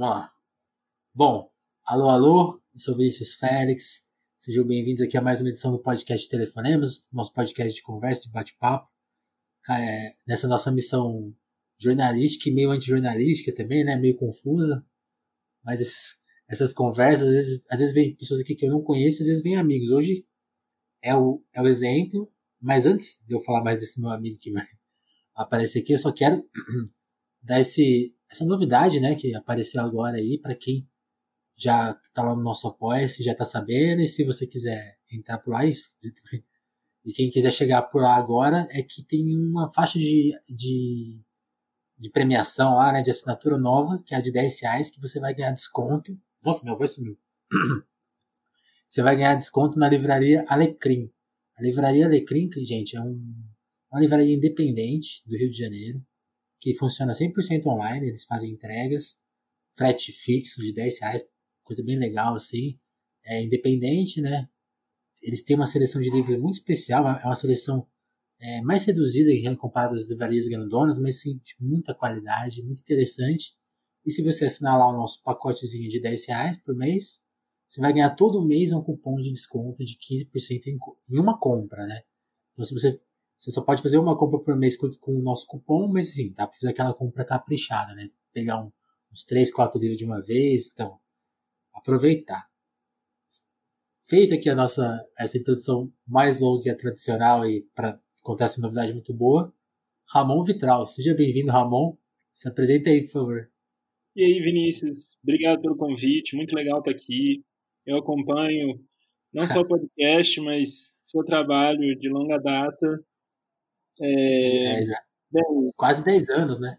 Vamos lá. Bom, alô, alô, eu sou Vinícius Félix. Sejam bem-vindos aqui a mais uma edição do podcast Telefonemos, nosso podcast de conversa, de bate-papo. É, nessa nossa missão jornalística e meio antijornalística também, né? Meio confusa. Mas esses, essas conversas, às vezes, às vezes vem pessoas aqui que eu não conheço, às vezes vem amigos. Hoje é o, é o exemplo, mas antes de eu falar mais desse meu amigo que vai aparecer aqui, eu só quero dar esse, essa novidade, né, que apareceu agora aí para quem já está lá no nosso apoia-se, já está sabendo, e se você quiser entrar por lá, e, quem quiser chegar por lá agora, é que tem uma faixa de, de, de premiação lá, né, de assinatura nova, que é a de 10 reais, que você vai ganhar desconto. Nossa, meu voz sumiu. Você vai ganhar desconto na livraria Alecrim. A livraria Alecrim, gente, é um, uma livraria independente do Rio de Janeiro que funciona 100% online, eles fazem entregas, frete fixo de 10 reais, coisa bem legal assim, é independente, né? Eles têm uma seleção de livros muito especial, é uma seleção é, mais reduzida comparado às livrarias grandonas, mas sim de muita qualidade, muito interessante. E se você assinar lá o nosso pacotezinho de 10 reais por mês, você vai ganhar todo mês um cupom de desconto de 15% em, em uma compra, né? Então se você você só pode fazer uma compra por mês com, com o nosso cupom, mas sim, dá para fazer aquela compra caprichada, né? Pegar um, uns 3, 4 livros de uma vez, então, aproveitar. Feita aqui a nossa, essa introdução mais longa que a tradicional e para contar essa novidade muito boa, Ramon Vitral. Seja bem-vindo, Ramon. Se apresenta aí, por favor. E aí, Vinícius, obrigado pelo convite, muito legal estar aqui. Eu acompanho não só o podcast, mas seu trabalho de longa data é, é, bem, quase 10 anos, né?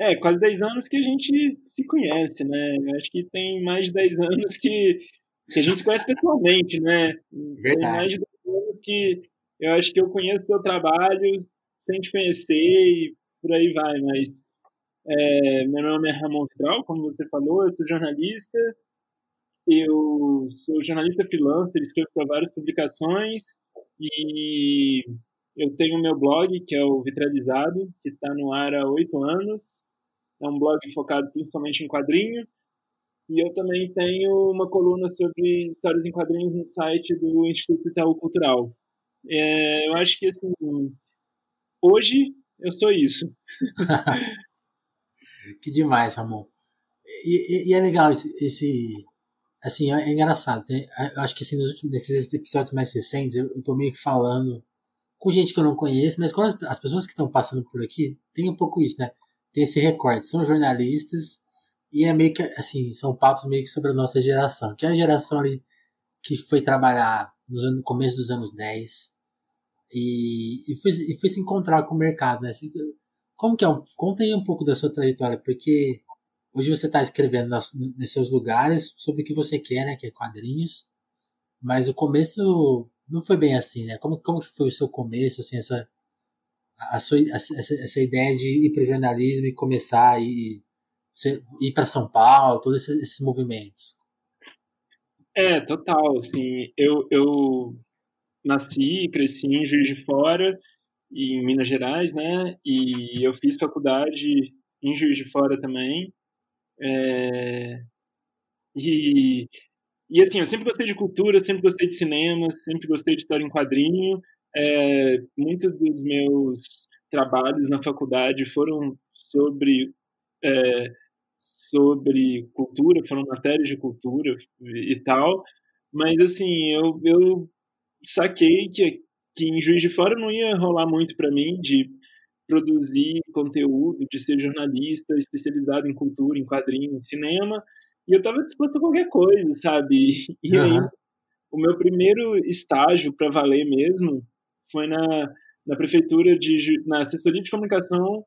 É, quase 10 anos que a gente se conhece, né? Eu acho que tem mais de 10 anos que, que a gente se conhece pessoalmente, né? Verdade. Tem mais de 10 anos que eu acho que eu conheço o seu trabalho sem te conhecer e por aí vai, mas é, meu nome é Ramon Vidal, como você falou, eu sou jornalista, eu sou jornalista freelancer, escrevo para várias publicações e eu tenho meu blog, que é o Vitralizado, que está no ar há oito anos. É um blog focado principalmente em quadrinho. E eu também tenho uma coluna sobre histórias em quadrinhos no site do Instituto Itaú Cultural. É, eu acho que, assim, hoje eu sou isso. que demais, Ramon. E, e, e, é legal esse, esse assim, é, engraçado. Né? Eu acho que assim, nos últimos, nesses episódios mais recentes, eu, eu tô meio que falando com gente que eu não conheço, mas quando as, as pessoas que estão passando por aqui tem um pouco isso, né? Tem esse recorte, são jornalistas e é meio que assim, são papos meio que sobre a nossa geração, que é a geração ali que foi trabalhar no começo dos anos 10 e, e, foi, e foi se encontrar com o mercado, né? Como que é? Um, conta aí um pouco da sua trajetória, porque hoje você está escrevendo nos, nos seus lugares sobre o que você quer, né? Que é quadrinhos, mas o começo não foi bem assim, né? Como, como que foi o seu começo, assim, essa, a sua, essa, essa ideia de ir para o jornalismo e começar a ir, ir para São Paulo, todos esses, esses, movimentos? É, total, assim, eu, eu nasci e cresci em Juiz de Fora, em Minas Gerais, né, e eu fiz faculdade em Juiz de Fora também, é, e e assim, eu sempre gostei de cultura, sempre gostei de cinema, sempre gostei de história em quadrinho. É, Muitos dos meus trabalhos na faculdade foram sobre é, sobre cultura, foram matérias de cultura e tal. Mas assim, eu, eu saquei que, que em Juiz de Fora não ia rolar muito para mim de produzir conteúdo, de ser jornalista especializado em cultura, em quadrinho, em cinema. E eu tava disposto a qualquer coisa, sabe? E uhum. aí, o meu primeiro estágio para valer mesmo foi na, na prefeitura de na assessoria de comunicação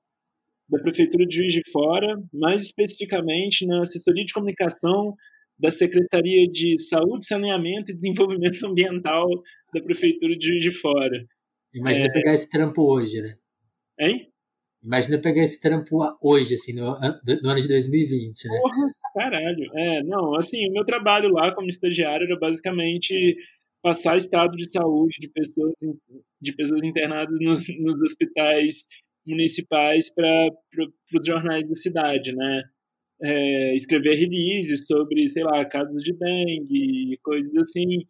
da prefeitura de Juiz de Fora, mais especificamente na assessoria de comunicação da Secretaria de Saúde, Saneamento e Desenvolvimento Ambiental da prefeitura de Juiz de Fora. Imagina é... pegar esse trampo hoje, né? Hein? Imagina pegar esse trampo hoje, assim, no, no ano de 2020, né? Porra, caralho. É, não, assim, o meu trabalho lá como estagiário era basicamente passar estado de saúde de pessoas, de pessoas internadas nos, nos hospitais municipais para os jornais da cidade, né? é, escrever releases sobre, sei lá, casos de dengue, coisas assim.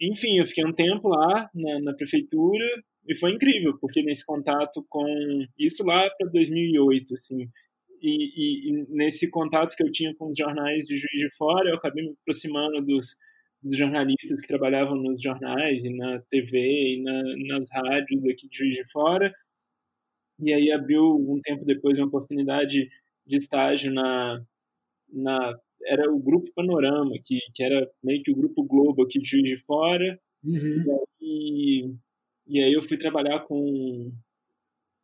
Enfim, eu fiquei um tempo lá na, na prefeitura e foi incrível, porque nesse contato com. Isso lá para 2008, assim. E, e, e, nesse contato que eu tinha com os jornais de Juiz de Fora, eu acabei me aproximando dos, dos jornalistas que trabalhavam nos jornais e na TV e na, nas rádios aqui de Juiz de Fora. E aí abriu um tempo depois uma oportunidade de estágio na, na era o grupo Panorama, que, que era meio que o grupo Globo aqui de Juiz de Fora. Uhum. E, e aí eu fui trabalhar com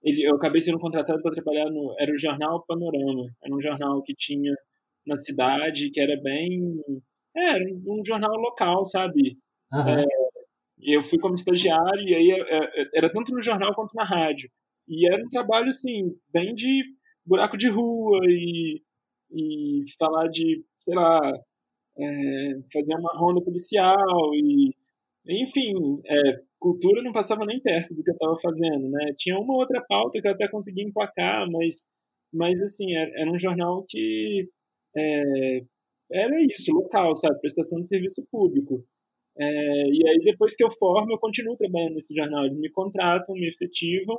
eu acabei sendo contratado para trabalhar no era o jornal Panorama, era um jornal que tinha na cidade que era bem é, era um jornal local, sabe? Uhum. É, eu fui como estagiário e aí é, é, era tanto no jornal quanto na rádio. E era um trabalho, assim, bem de buraco de rua e, e falar de, sei lá, é, fazer uma ronda policial e, enfim, é, cultura não passava nem perto do que eu estava fazendo, né? Tinha uma outra pauta que eu até consegui empacar, mas, mas assim, era, era um jornal que é, era isso, local, sabe? Prestação de serviço público. É, e aí, depois que eu formo, eu continuo trabalhando nesse jornal. Eles me contratam, me efetivam.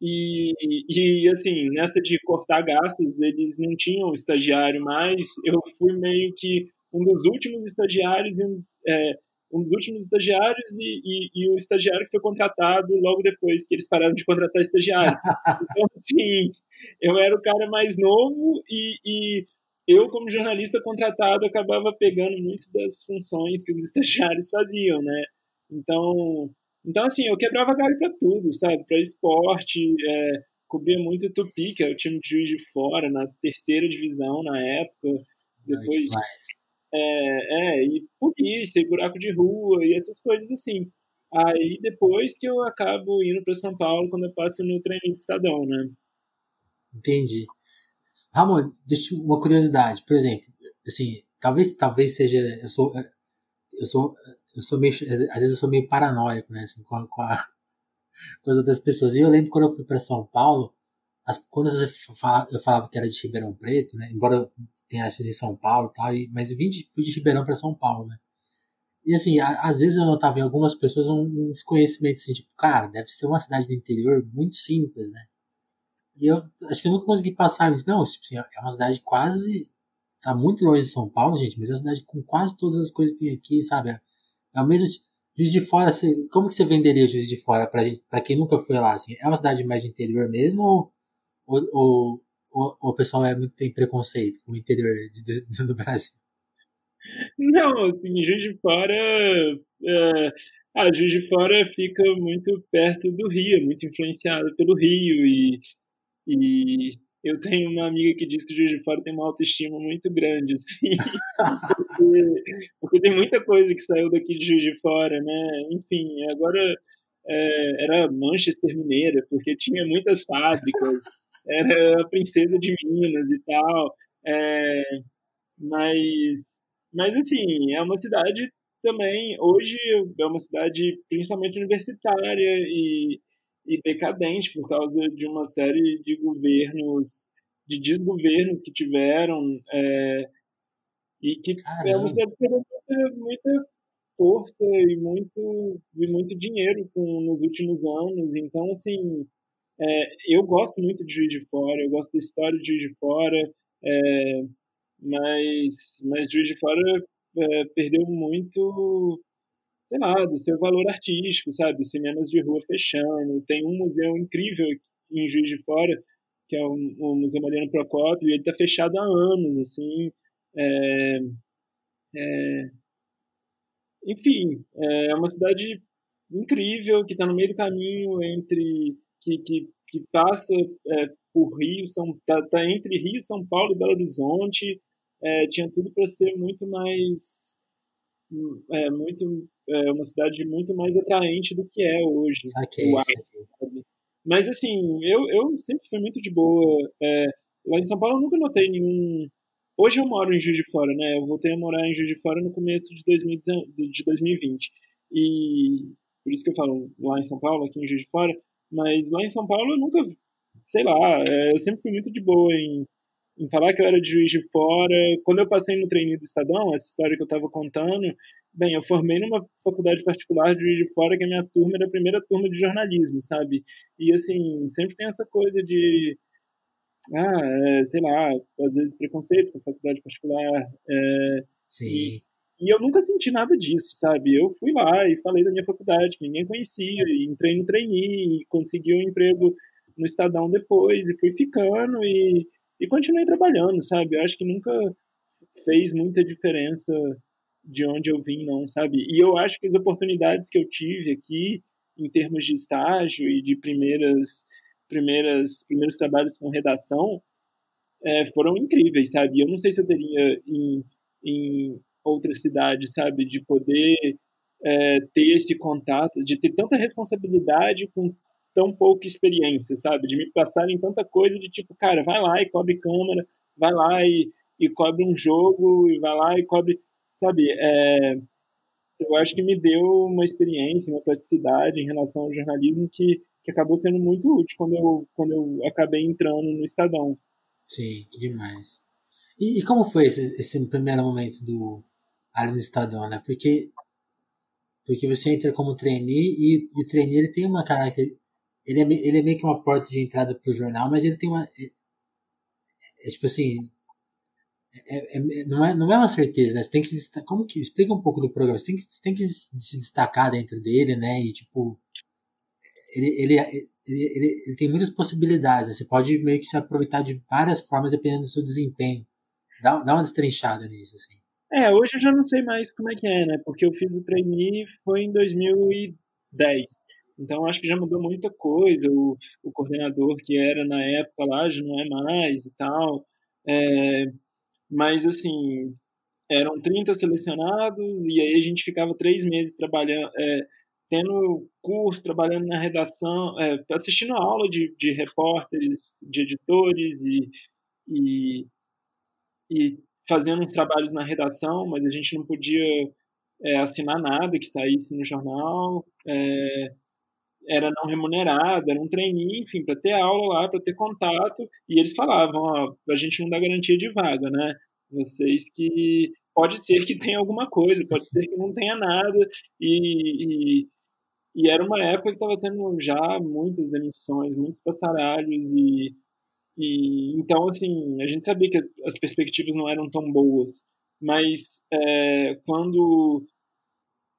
E, e, assim, nessa de cortar gastos, eles não tinham estagiário mais. Eu fui meio que um dos últimos estagiários e um dos, é, um dos últimos estagiários e, e, e, o estagiário que foi contratado logo depois que eles pararam de contratar estagiário. Então, assim, eu era o cara mais novo e, e eu, como jornalista contratado, acabava pegando muito das funções que os estagiários faziam, né? Então, então assim, eu quebrava galho para tudo, sabe? Para esporte, é, cobria muito o Tupi, que é o time de juiz de fora, na terceira divisão na época. Depois, é, é, e polícia, e buraco de rua, e essas coisas assim. Aí depois que eu acabo indo para São Paulo quando eu passo no treino de Estadão, né? Entendi. Ramon, deixa uma curiosidade, por exemplo, assim, talvez talvez seja eu sou eu sou eu sou meio às vezes eu sou meio paranoico, né, assim, com a, com a coisa das pessoas. E eu lembro quando eu fui para São Paulo, as, quando eu falava, eu falava que era de Ribeirão Preto, né, embora tenha nascido em São Paulo, tal, e, mas eu vim de, fui de Ribeirão para São Paulo, né? E assim, a, às vezes eu notava em algumas pessoas um, um desconhecimento assim, tipo, cara, deve ser uma cidade do interior muito simples, né? E eu acho que eu nunca consegui passar isso. Não, tipo assim, é uma cidade quase. Tá muito longe de São Paulo, gente, mas é uma cidade com quase todas as coisas que tem aqui, sabe? É o mesmo. Juiz de Fora, você, como que você venderia Juiz de Fora pra, gente, pra quem nunca foi lá? Assim? É uma cidade mais de interior mesmo ou, ou, ou, ou, o pessoal é, tem preconceito com o interior de, de, do Brasil? Não, assim, Juiz de Fora. É, ah, Juiz de Fora fica muito perto do Rio, é muito influenciado pelo Rio e e eu tenho uma amiga que diz que Juiz de Fora tem uma autoestima muito grande, assim, porque, porque, tem muita coisa que saiu daqui de Juiz de Fora, né? Enfim, agora é, era Manchester Mineira, porque tinha muitas fábricas, era a princesa de Minas e tal, é, mas, mas assim, é uma cidade também, hoje é uma cidade principalmente universitária e e decadente por causa de uma série de governos, de desgovernos que tiveram, é, e que Caramba. é uma cidade que muita, muita força e muito, e muito dinheiro com, nos últimos anos. Então, assim, é, eu gosto muito de Juiz de Fora, eu gosto da história de Juiz de Fora, é, mas, mas Juiz de Fora é, perdeu muito sei lá, do seu valor artístico, sabe? Os cinemas de rua fechando. Tem um museu incrível em Juiz de Fora, que é o, o Museu Mariano Procópio, e ele está fechado há anos, assim. É, é, enfim, é uma cidade incrível que está no meio do caminho entre que, que, que passa é, por Rio, são tá, tá, entre Rio, São Paulo e Belo Horizonte. É, tinha tudo para ser muito mais é muito é uma cidade muito mais atraente do que é hoje. Saquei, Mas assim, eu, eu sempre fui muito de boa. É, lá em São Paulo eu nunca notei nenhum. Hoje eu moro em Juiz de Fora, né? Eu voltei a morar em Juiz de Fora no começo de, 2019, de 2020. E por isso que eu falo lá em São Paulo, aqui em Juiz de Fora. Mas lá em São Paulo eu nunca, sei lá, é, eu sempre fui muito de boa em, em falar que eu era de Juiz de Fora. Quando eu passei no treininho do Estadão, essa história que eu estava contando, bem, eu formei numa faculdade particular de Juiz de Fora, que a minha turma era a primeira turma de jornalismo, sabe? E, assim, sempre tem essa coisa de ah, é, sei lá, às vezes preconceito com a faculdade particular. É, Sim. E, e, eu nunca senti nada disso, sabe? Eu fui lá e falei da minha faculdade, que ninguém conhecia, e entrei no trainee, e consegui um emprego no Estadão depois, e fui ficando, e, e continuei trabalhando, sabe? Eu acho que nunca fez muita diferença de onde eu vim, não, sabe? E eu acho que as oportunidades que eu tive aqui, em termos de estágio e de primeiras primeiras, primeiros trabalhos com redação é, foram incríveis, sabe? Eu não sei se eu teria em, em outras cidades, sabe? De poder é, ter esse contato, de ter tanta responsabilidade com tão pouca experiência, sabe? De me passarem tanta coisa de tipo, cara, vai lá e cobre câmera, vai lá e, e cobre um jogo, e vai lá e cobre, sabe? É, eu acho que me deu uma experiência, uma praticidade em relação ao jornalismo que que acabou sendo muito útil quando eu, quando eu acabei entrando no Estadão. Sim, que demais. E, e como foi esse, esse primeiro momento do ali no Estadão, né? Porque, porque você entra como trainee e, e o trainee ele tem uma característica. Ele é, ele é meio que uma porta de entrada para o jornal, mas ele tem uma. É, é tipo assim. É, é, não, é, não é uma certeza, né? Você tem que se destacar. Como que. Explica um pouco do programa. Você tem que, tem que se destacar dentro dele, né? E, tipo ele, ele, ele, ele, ele tem muitas possibilidades. Né? Você pode meio que se aproveitar de várias formas dependendo do seu desempenho. Dá, dá uma destrinchada nisso, assim. É, hoje eu já não sei mais como é que é, né? Porque eu fiz o trainee foi em 2010. Então acho que já mudou muita coisa. O, o coordenador que era na época lá já não é mais e tal. É, mas assim, eram 30 selecionados e aí a gente ficava três meses trabalhando, é, tendo curso, trabalhando na redação, é, assistindo aula de, de repórteres, de editores e, e, e, fazendo uns trabalhos na redação, mas a gente não podia é, assinar nada que saísse no jornal, é, era não remunerado, era um treininho, enfim, para ter aula lá, para ter contato, e eles falavam, ó, a gente não dá garantia de vaga, né? Vocês que pode ser que tenha alguma coisa, pode ser que não tenha nada, e, e e era uma época que estava tendo já muitas demissões, muitos passaralhos e, e então assim a gente sabia que as, as perspectivas não eram tão boas, mas é, quando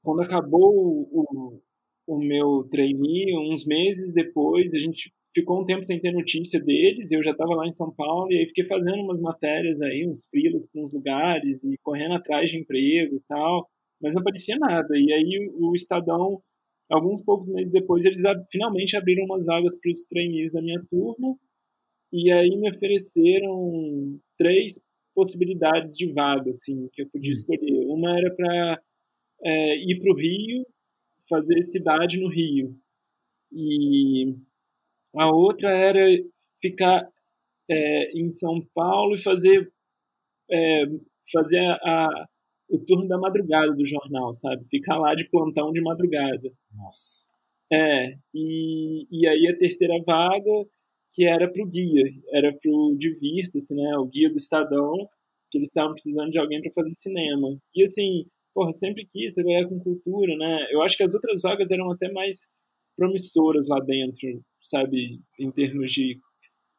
quando acabou o, o meu trainee, uns meses depois a gente ficou um tempo sem ter notícia deles, eu já estava lá em São Paulo e aí fiquei fazendo umas matérias aí, uns frilos para uns lugares e correndo atrás de emprego e tal, mas não aparecia nada. E aí o Estadão Alguns poucos meses depois, eles finalmente abriram umas vagas para os trainees da minha turma, e aí me ofereceram três possibilidades de vaga, assim, que eu podia hum. escolher. Uma era para é, ir para o Rio, fazer cidade no Rio. E a outra era ficar é, em São Paulo e fazer, é, fazer a, o turno da madrugada do jornal, sabe? Ficar lá de plantão de madrugada. Nossa. É, e, e aí a terceira vaga, que era pro guia, era pro Divirta-se, né? O guia do Estadão, que eles estavam precisando de alguém para fazer cinema. E assim, porra, sempre quis trabalhar com cultura, né? Eu acho que as outras vagas eram até mais promissoras lá dentro, sabe? Em termos de,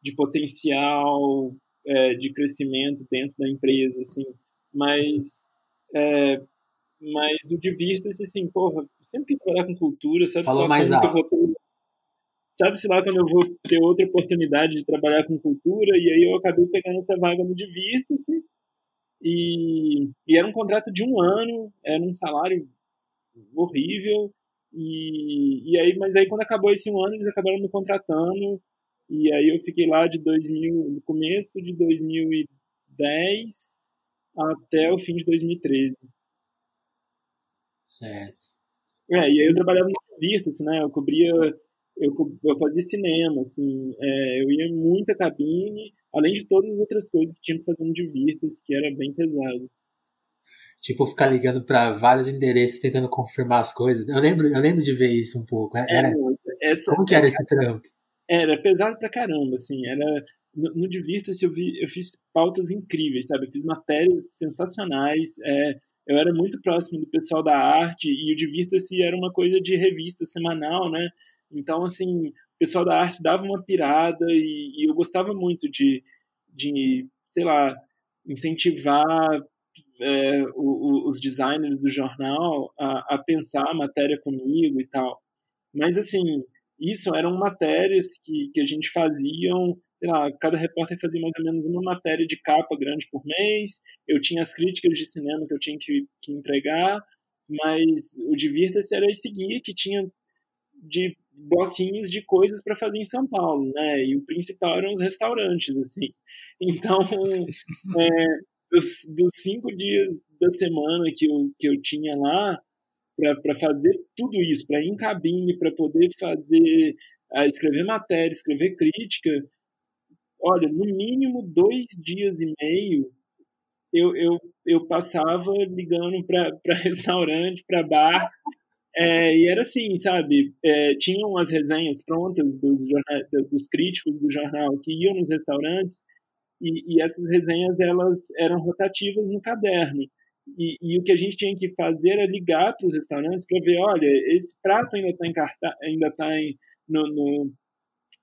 de potencial, é, de crescimento dentro da empresa, assim. Mas é, mas o divirta-se, assim, porra, sempre quis trabalhar com cultura, sabe? Falou mais alto. Sabe-se lá quando eu vou ter outra oportunidade de trabalhar com cultura, e aí eu acabei pegando essa vaga no Divirta-se, e, e era um contrato de um ano, era um salário horrível, e, e aí, mas aí quando acabou esse um ano, eles acabaram me contratando, e aí eu fiquei lá de 2000, no começo de 2010 até o fim de 2013. Certo. É, e aí eu trabalhava no Virtus, né? Eu cobria, eu, eu fazia cinema, assim, é, eu ia em muita cabine, além de todas as outras coisas que tinha que fazer no Virtus, que era bem pesado. Tipo, ficar ligando para vários endereços tentando confirmar as coisas. Eu lembro, eu lembro de ver isso um pouco. É, era, é, essa, como que era esse trampo? Era pesado pra caramba, assim, era... No, no Divirta-se eu, vi, eu fiz pautas incríveis, sabe? Eu fiz matérias sensacionais, é, eu era muito próximo do pessoal da arte e o Divirta-se era uma coisa de revista semanal, né? Então, assim, o pessoal da arte dava uma pirada e, e eu gostava muito de, de, sei lá, incentivar é, o, o, os designers do jornal a, a pensar a matéria comigo e tal. Mas, assim, isso eram matérias que, que a gente fazia, sei lá, cada repórter fazia mais ou menos uma matéria de capa grande por mês, eu tinha as críticas de cinema que eu tinha que, que entregar, mas o Divirta-se era esse guia que tinha de bloquinhos de coisas para fazer em São Paulo, né? E o principal eram os restaurantes, assim. Então, é, dos, dos, cinco dias da semana que eu, que eu tinha lá para fazer tudo isso, para ir em cabine, para poder fazer, escrever matéria, escrever crítica, olha, no mínimo dois dias e meio eu, eu, eu passava ligando para restaurante, para bar, é, e era assim, sabe? É, tinham as resenhas prontas dos, dos críticos do jornal que iam nos restaurantes e, e essas resenhas elas eram rotativas no caderno. E, e, o que a gente tinha que fazer era ligar para os restaurantes para ver, olha, esse prato ainda está em ainda está no, no,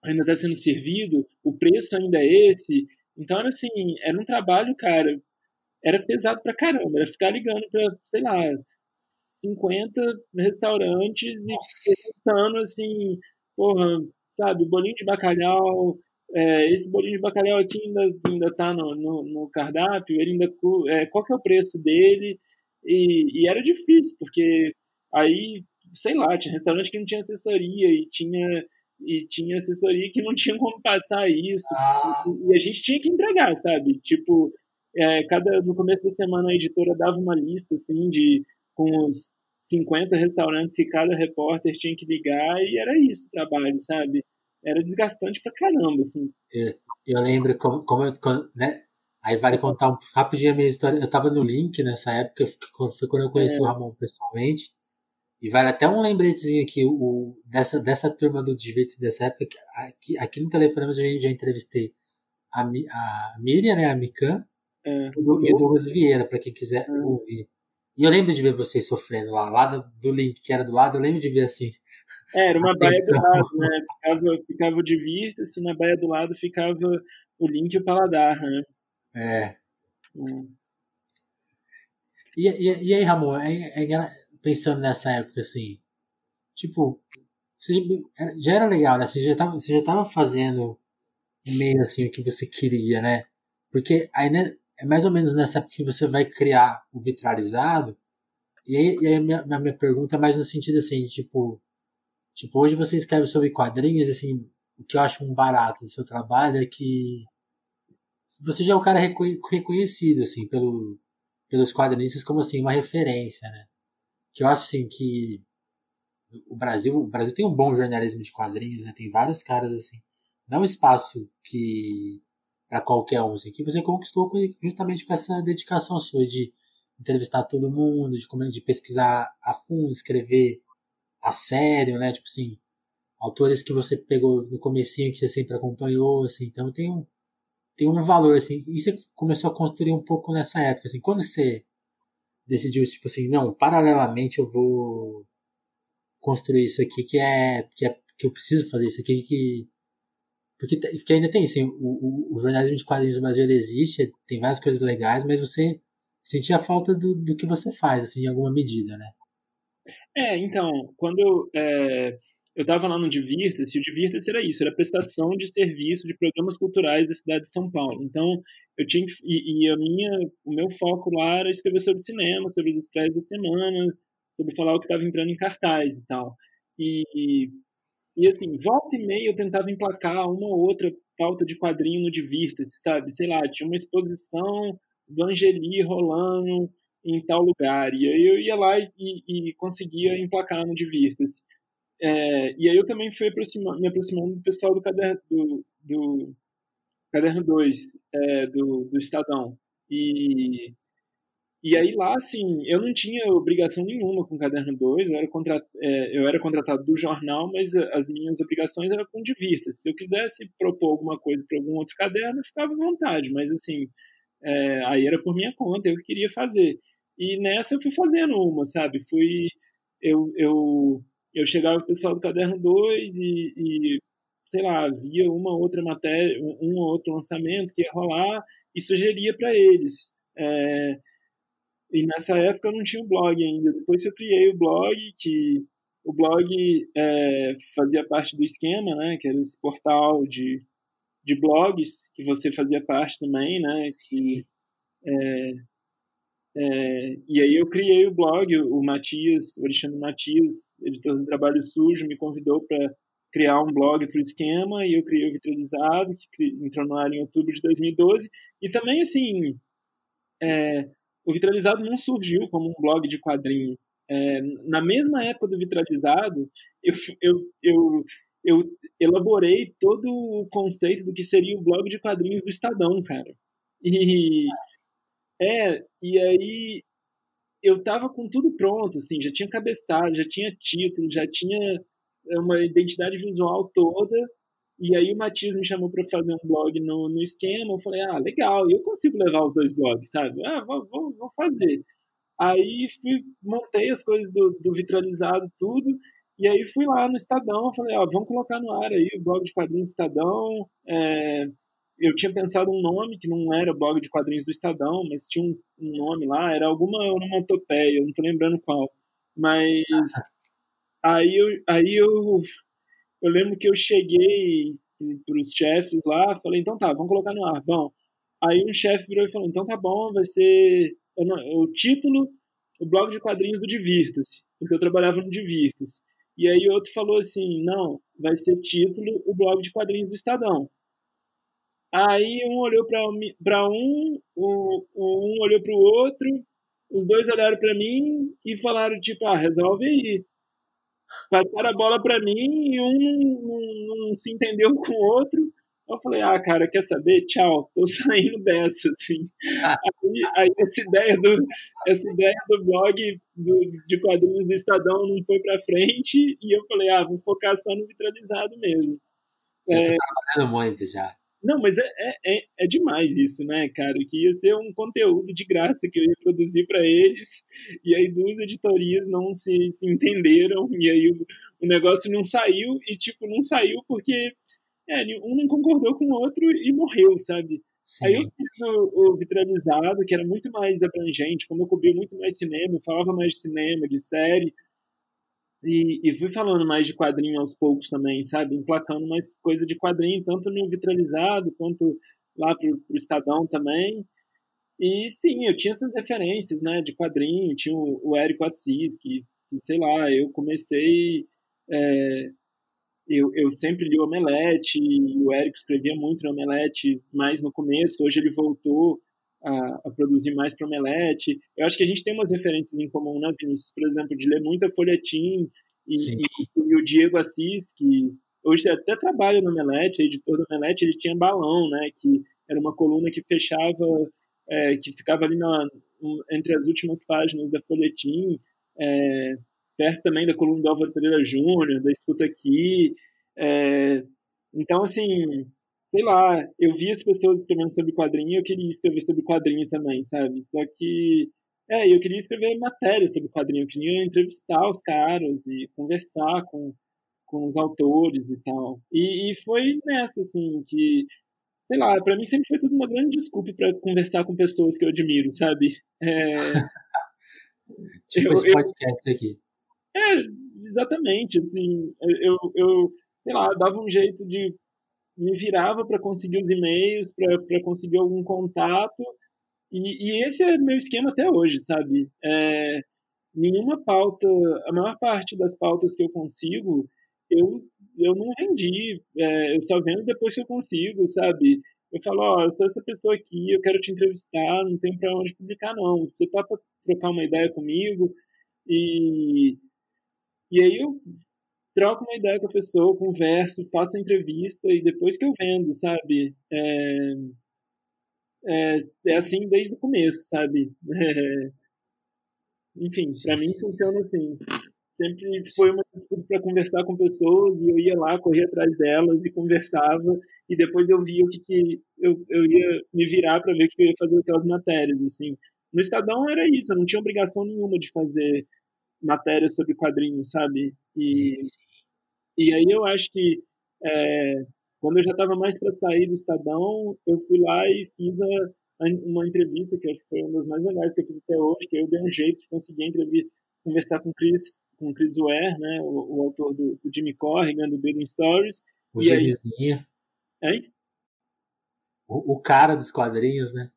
ainda está sendo servido, o preço ainda é esse. Então era assim, era um trabalho, cara, era pesado pra caramba, era ficar ligando para, sei lá, 50 restaurantes e perguntando assim, porra, sabe, bolinho de bacalhau, é, esse bolinho de bacalhau aqui ainda, ainda tá no, no, no cardápio, ele ainda, é, qual que é o preço dele? E, e era difícil, porque aí, sei lá, tinha restaurante que não tinha assessoria e tinha e tinha assessoria que não tinha como passar isso. Ah. E, a gente tinha que entregar, sabe? Tipo, é, cada no começo da semana a editora dava uma lista assim de com os 50 restaurantes que cada repórter tinha que ligar e era isso o trabalho, sabe? Era desgastante pra caramba, assim. Eu, eu lembro como, como eu, né? Aí vale contar um, rapidinho a minha história. Eu tava no link nessa época, foi quando eu conheci é. o Ramon pessoalmente. E vale até um lembretezinho aqui, o, dessa, dessa turma do Divirtes dessa época, aqui, aqui no Telefonemas eu já, entrevistei a, a Miriam, né, a Mikan, é. e o Douglas Vieira, para quem quiser é. ouvir. E eu lembro de ver vocês sofrendo lá, lá do, do, link que era do lado, eu lembro de ver assim. É, era uma baia do lado, né? Ficava, ficava o Divirta-se, na baia do lado ficava o link e o paladar, né? É. Hum. E, e, e aí, Ramon, é, é, pensando nessa época assim, tipo, você, já era legal, né? Você já tava, você já tava fazendo meio assim o que você queria, né? Porque aí, né, é mais ou menos nessa época que você vai criar o vitralizado. E aí, e aí a minha, a minha pergunta é mais no sentido assim, tipo, tipo, hoje você escreve sobre quadrinhos, assim, o que eu acho um barato do seu trabalho é que você já é um cara reconhecido, assim, pelo, pelos quadrinistas como, assim, uma referência, né? Que eu acho, assim, que o Brasil, o Brasil tem um bom jornalismo de quadrinhos, né? Tem vários caras, assim, é um espaço que para qualquer um, assim, que você conquistou justamente com essa dedicação sua de entrevistar todo mundo, de, de pesquisar a fundo, escrever a sério, né? Tipo assim, autores que você pegou no comecinho que você sempre acompanhou, assim, então tem um tem um valor assim. E você começou a construir um pouco nessa época, assim, quando você decidiu tipo assim, não, paralelamente eu vou construir isso aqui que é que é que eu preciso fazer isso aqui que porque, porque ainda tem, assim, o, o, o jornalismo de quadrinhos no Brasil existe, tem várias coisas legais, mas você sentia falta do, do que você faz, assim, em alguma medida, né? É, então, quando eu, é, eu estava lá no Divirta-se, o Divirta-se era isso, era prestação de serviço de programas culturais da cidade de São Paulo. Então, eu tinha e, e a minha, o meu foco lá era escrever sobre cinema, sobre as estreias da semana, sobre falar o que estava entrando em cartaz e tal. E e assim, volta e meia eu tentava emplacar uma ou outra pauta de quadrinho no Divirta-se, sabe? Sei lá, tinha uma exposição do Angeli rolando em tal lugar. E aí eu ia lá e, e conseguia emplacar no Divirta-se. É, e aí eu também fui me aproximando do pessoal do caderno, do, do caderno 2, é, do, do Estadão. E, e aí lá, assim, eu não tinha obrigação nenhuma com o Caderno 2, eu era, é, eu era contratado do jornal, mas as minhas obrigações eram com Divirta. Se eu quisesse propor alguma coisa para algum outro caderno, eu ficava à vontade, mas assim, é, aí era por minha conta, eu queria fazer. E nessa eu fui fazendo uma, sabe? Fui. Eu, eu, eu chegava o pessoal do Caderno 2 e, e, sei lá, via uma outra matéria, um ou outro lançamento que ia rolar e sugeria para eles. É, e nessa época eu não tinha o blog ainda. Depois eu criei o blog, que o blog é, fazia parte do esquema, né? Que era esse portal de, de blogs, que você fazia parte também, né? Que, é, é, e aí eu criei o blog, o Matias, o Alexandre Matias, editor do Trabalho Sujo, me convidou para criar um blog para o esquema e eu criei o Vitralizado, que entrou no ar em outubro de 2012. E também, assim, é, o Vitralizado não surgiu como um blog de quadrinho. É, na mesma época do Vitralizado, eu, eu, eu, eu elaborei todo o conceito do que seria o blog de quadrinhos do Estadão, cara. E, é, e aí eu tava com tudo pronto, assim, já tinha cabeçada, já tinha título, já tinha é, uma identidade visual toda, e aí o Matias me chamou para fazer um blog no, no esquema. Eu falei, ah, legal, eu consigo levar os dois blogs, sabe? Ah, vou, vou, vou fazer. Aí fui, montei as coisas do, do vitralizado, tudo. E aí fui lá no Estadão, falei, ó, vamos colocar no ar aí o blog de quadrinhos do Estadão. É, eu tinha pensado um nome que não era blog de quadrinhos do Estadão, mas tinha um, um nome lá, era alguma onomatopeia, eu não tô lembrando qual. Mas aí eu, aí eu eu lembro que eu cheguei para os chefes lá, falei, então tá, vamos colocar no ar, vamos. Aí um chefe virou e falou, então tá bom, vai ser o título, o blog de quadrinhos do Divirta-se, porque eu trabalhava no Divirta-se. E aí outro falou assim, não, vai ser título, o blog de quadrinhos do Estadão. Aí um olhou para um, o, um olhou para o outro, os dois olharam para mim e falaram, tipo, ah, resolve aí passaram a bola para mim e um não, se entendeu com o outro. Eu falei, ah, cara, quer saber? Tchau, tô saindo dessa, assim. Aí, aí essa ideia do, essa ideia do blog do, de quadrinhos do Estadão não foi para frente e eu falei, ah, vou focar só no vitralizado mesmo. Já é, tá trabalhando muito já. Não, mas é, é, é, é, demais isso, né, cara? Que ia ser um conteúdo de graça que eu ia produzir para eles, e aí duas editorias não se, se entenderam, e aí o, o, negócio não saiu, e tipo, não saiu porque é, um não concordou com o outro e morreu, sabe? Sim. Aí eu fiz o, o, vitralizado, que era muito mais abrangente, como eu cobria muito mais cinema, eu falava mais de cinema, de série, e, e fui falando mais de quadrinho aos poucos também, sabe? Emplacando mais coisa de quadrinho, tanto no vitralizado quanto lá pro, pro Estadão também. E sim, eu tinha essas referências, né, de quadrinho, tinha o, o Érico Assis, que, que, sei lá, eu comecei. É, eu, eu sempre li o Omelete, e o Érico escrevia muito no Omelete, mais no começo, hoje ele voltou a, a, produzir mais para Omelete. Eu acho que a gente tem umas referências em comum, né, Vinícius? Por exemplo, de ler muita folhetim e, e, e, o Diego Assis, que hoje até trabalha no Omelete, editor do Omelete, ele tinha Balão, né, que era uma coluna que fechava, é, que ficava ali na, entre as últimas páginas da folhetim, é, perto também da coluna do Álvaro Pereira Júnior, da Escuta Aqui. É, então, assim, sei lá, eu vi as pessoas escrevendo sobre quadrinho e eu queria escrever sobre quadrinho também, sabe? Só que, é, eu queria escrever matéria sobre quadrinho, eu queria entrevistar os caras e conversar com, com os autores e tal. E, e foi nessa, assim, que, sei lá, para mim sempre foi tudo uma grande desculpa para conversar com pessoas que eu admiro, sabe? É... tipo eu, esse podcast eu, aqui. É, exatamente, assim, eu, eu, sei lá, dava um jeito de me virava para conseguir os e-mails, para conseguir algum contato. E, e, esse é meu esquema até hoje, sabe? É, nenhuma pauta, a maior parte das pautas que eu consigo, eu, eu não vendi. É, eu só vendo depois que eu consigo, sabe? Eu falo, ó, oh, eu sou essa pessoa aqui, eu quero te entrevistar, não tem para onde publicar, não. Você tá para trocar uma ideia comigo? E, e aí eu troco uma ideia com a pessoa, converso, faço a entrevista e depois que eu vendo, sabe? É... é, é assim desde o começo, sabe? É, enfim, para mim funciona assim. Sempre foi uma desculpa para conversar com pessoas e eu ia lá, corria atrás delas e conversava e depois eu via o que, que eu, eu ia me virar para ver o que eu ia fazer com aquelas matérias, assim. No Estadão era isso, eu não tinha obrigação nenhuma de fazer matérias sobre quadrinhos, sabe? E, e aí eu acho que é, quando eu já estava mais para sair do Estadão, eu fui lá e fiz a, uma entrevista que acho que foi uma das mais legais que eu fiz até hoje, que eu dei um jeito de conseguir conversar com o Chris, com o Chris Ware, né, o, o autor do, do, Jimmy Corrigan, do Building Stories. O gêniozinho. Hein? O, o, cara dos quadrinhos, né?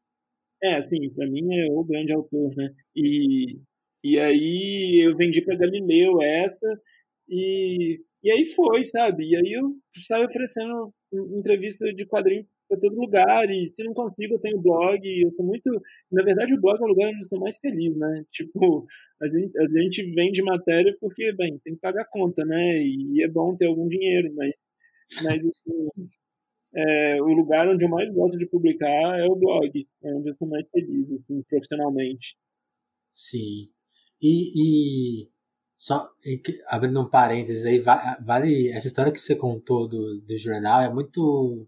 É, assim, para mim é o grande autor, né? E, e aí eu vendi para Galileu essa e, e aí foi, sabe? E aí eu saio oferecendo entrevista de quadrinho para todo lugar, e se não consigo, eu tenho blog, eu sou muito... Na verdade, o blog é o lugar onde eu estou mais feliz, né? Tipo, a gente, a gente vende matéria porque, bem, tem que pagar conta, né? E é bom ter algum dinheiro, mas, mas assim, é, o lugar onde eu mais gosto de publicar é o blog, é onde eu sou mais feliz, assim, profissionalmente. Sim. E, e só abrindo um parênteses aí, vale essa história que você contou do, do jornal é muito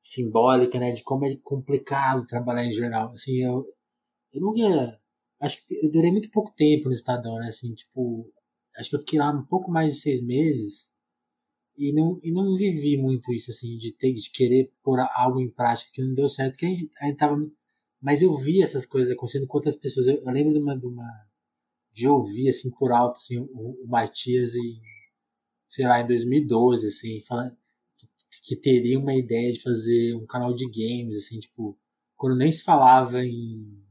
simbólica, né, de como é complicado trabalhar em jornal. Assim, eu, eu ia, acho que eu durei muito pouco tempo no Estadão, né, assim, tipo, acho que eu fiquei lá um pouco mais de seis meses e não, e não vivi muito isso, assim, de ter, de querer pôr algo em prática que não deu certo, que a gente, a gente tava, mas eu vi essas coisas acontecendo com outras pessoas. Eu, eu lembro de uma, de uma, de ouvir, assim, por alto, assim, o, o Matias em, sei lá, em 2012, assim, falando, que teria uma ideia de fazer um canal de games, assim, tipo, quando nem se falava em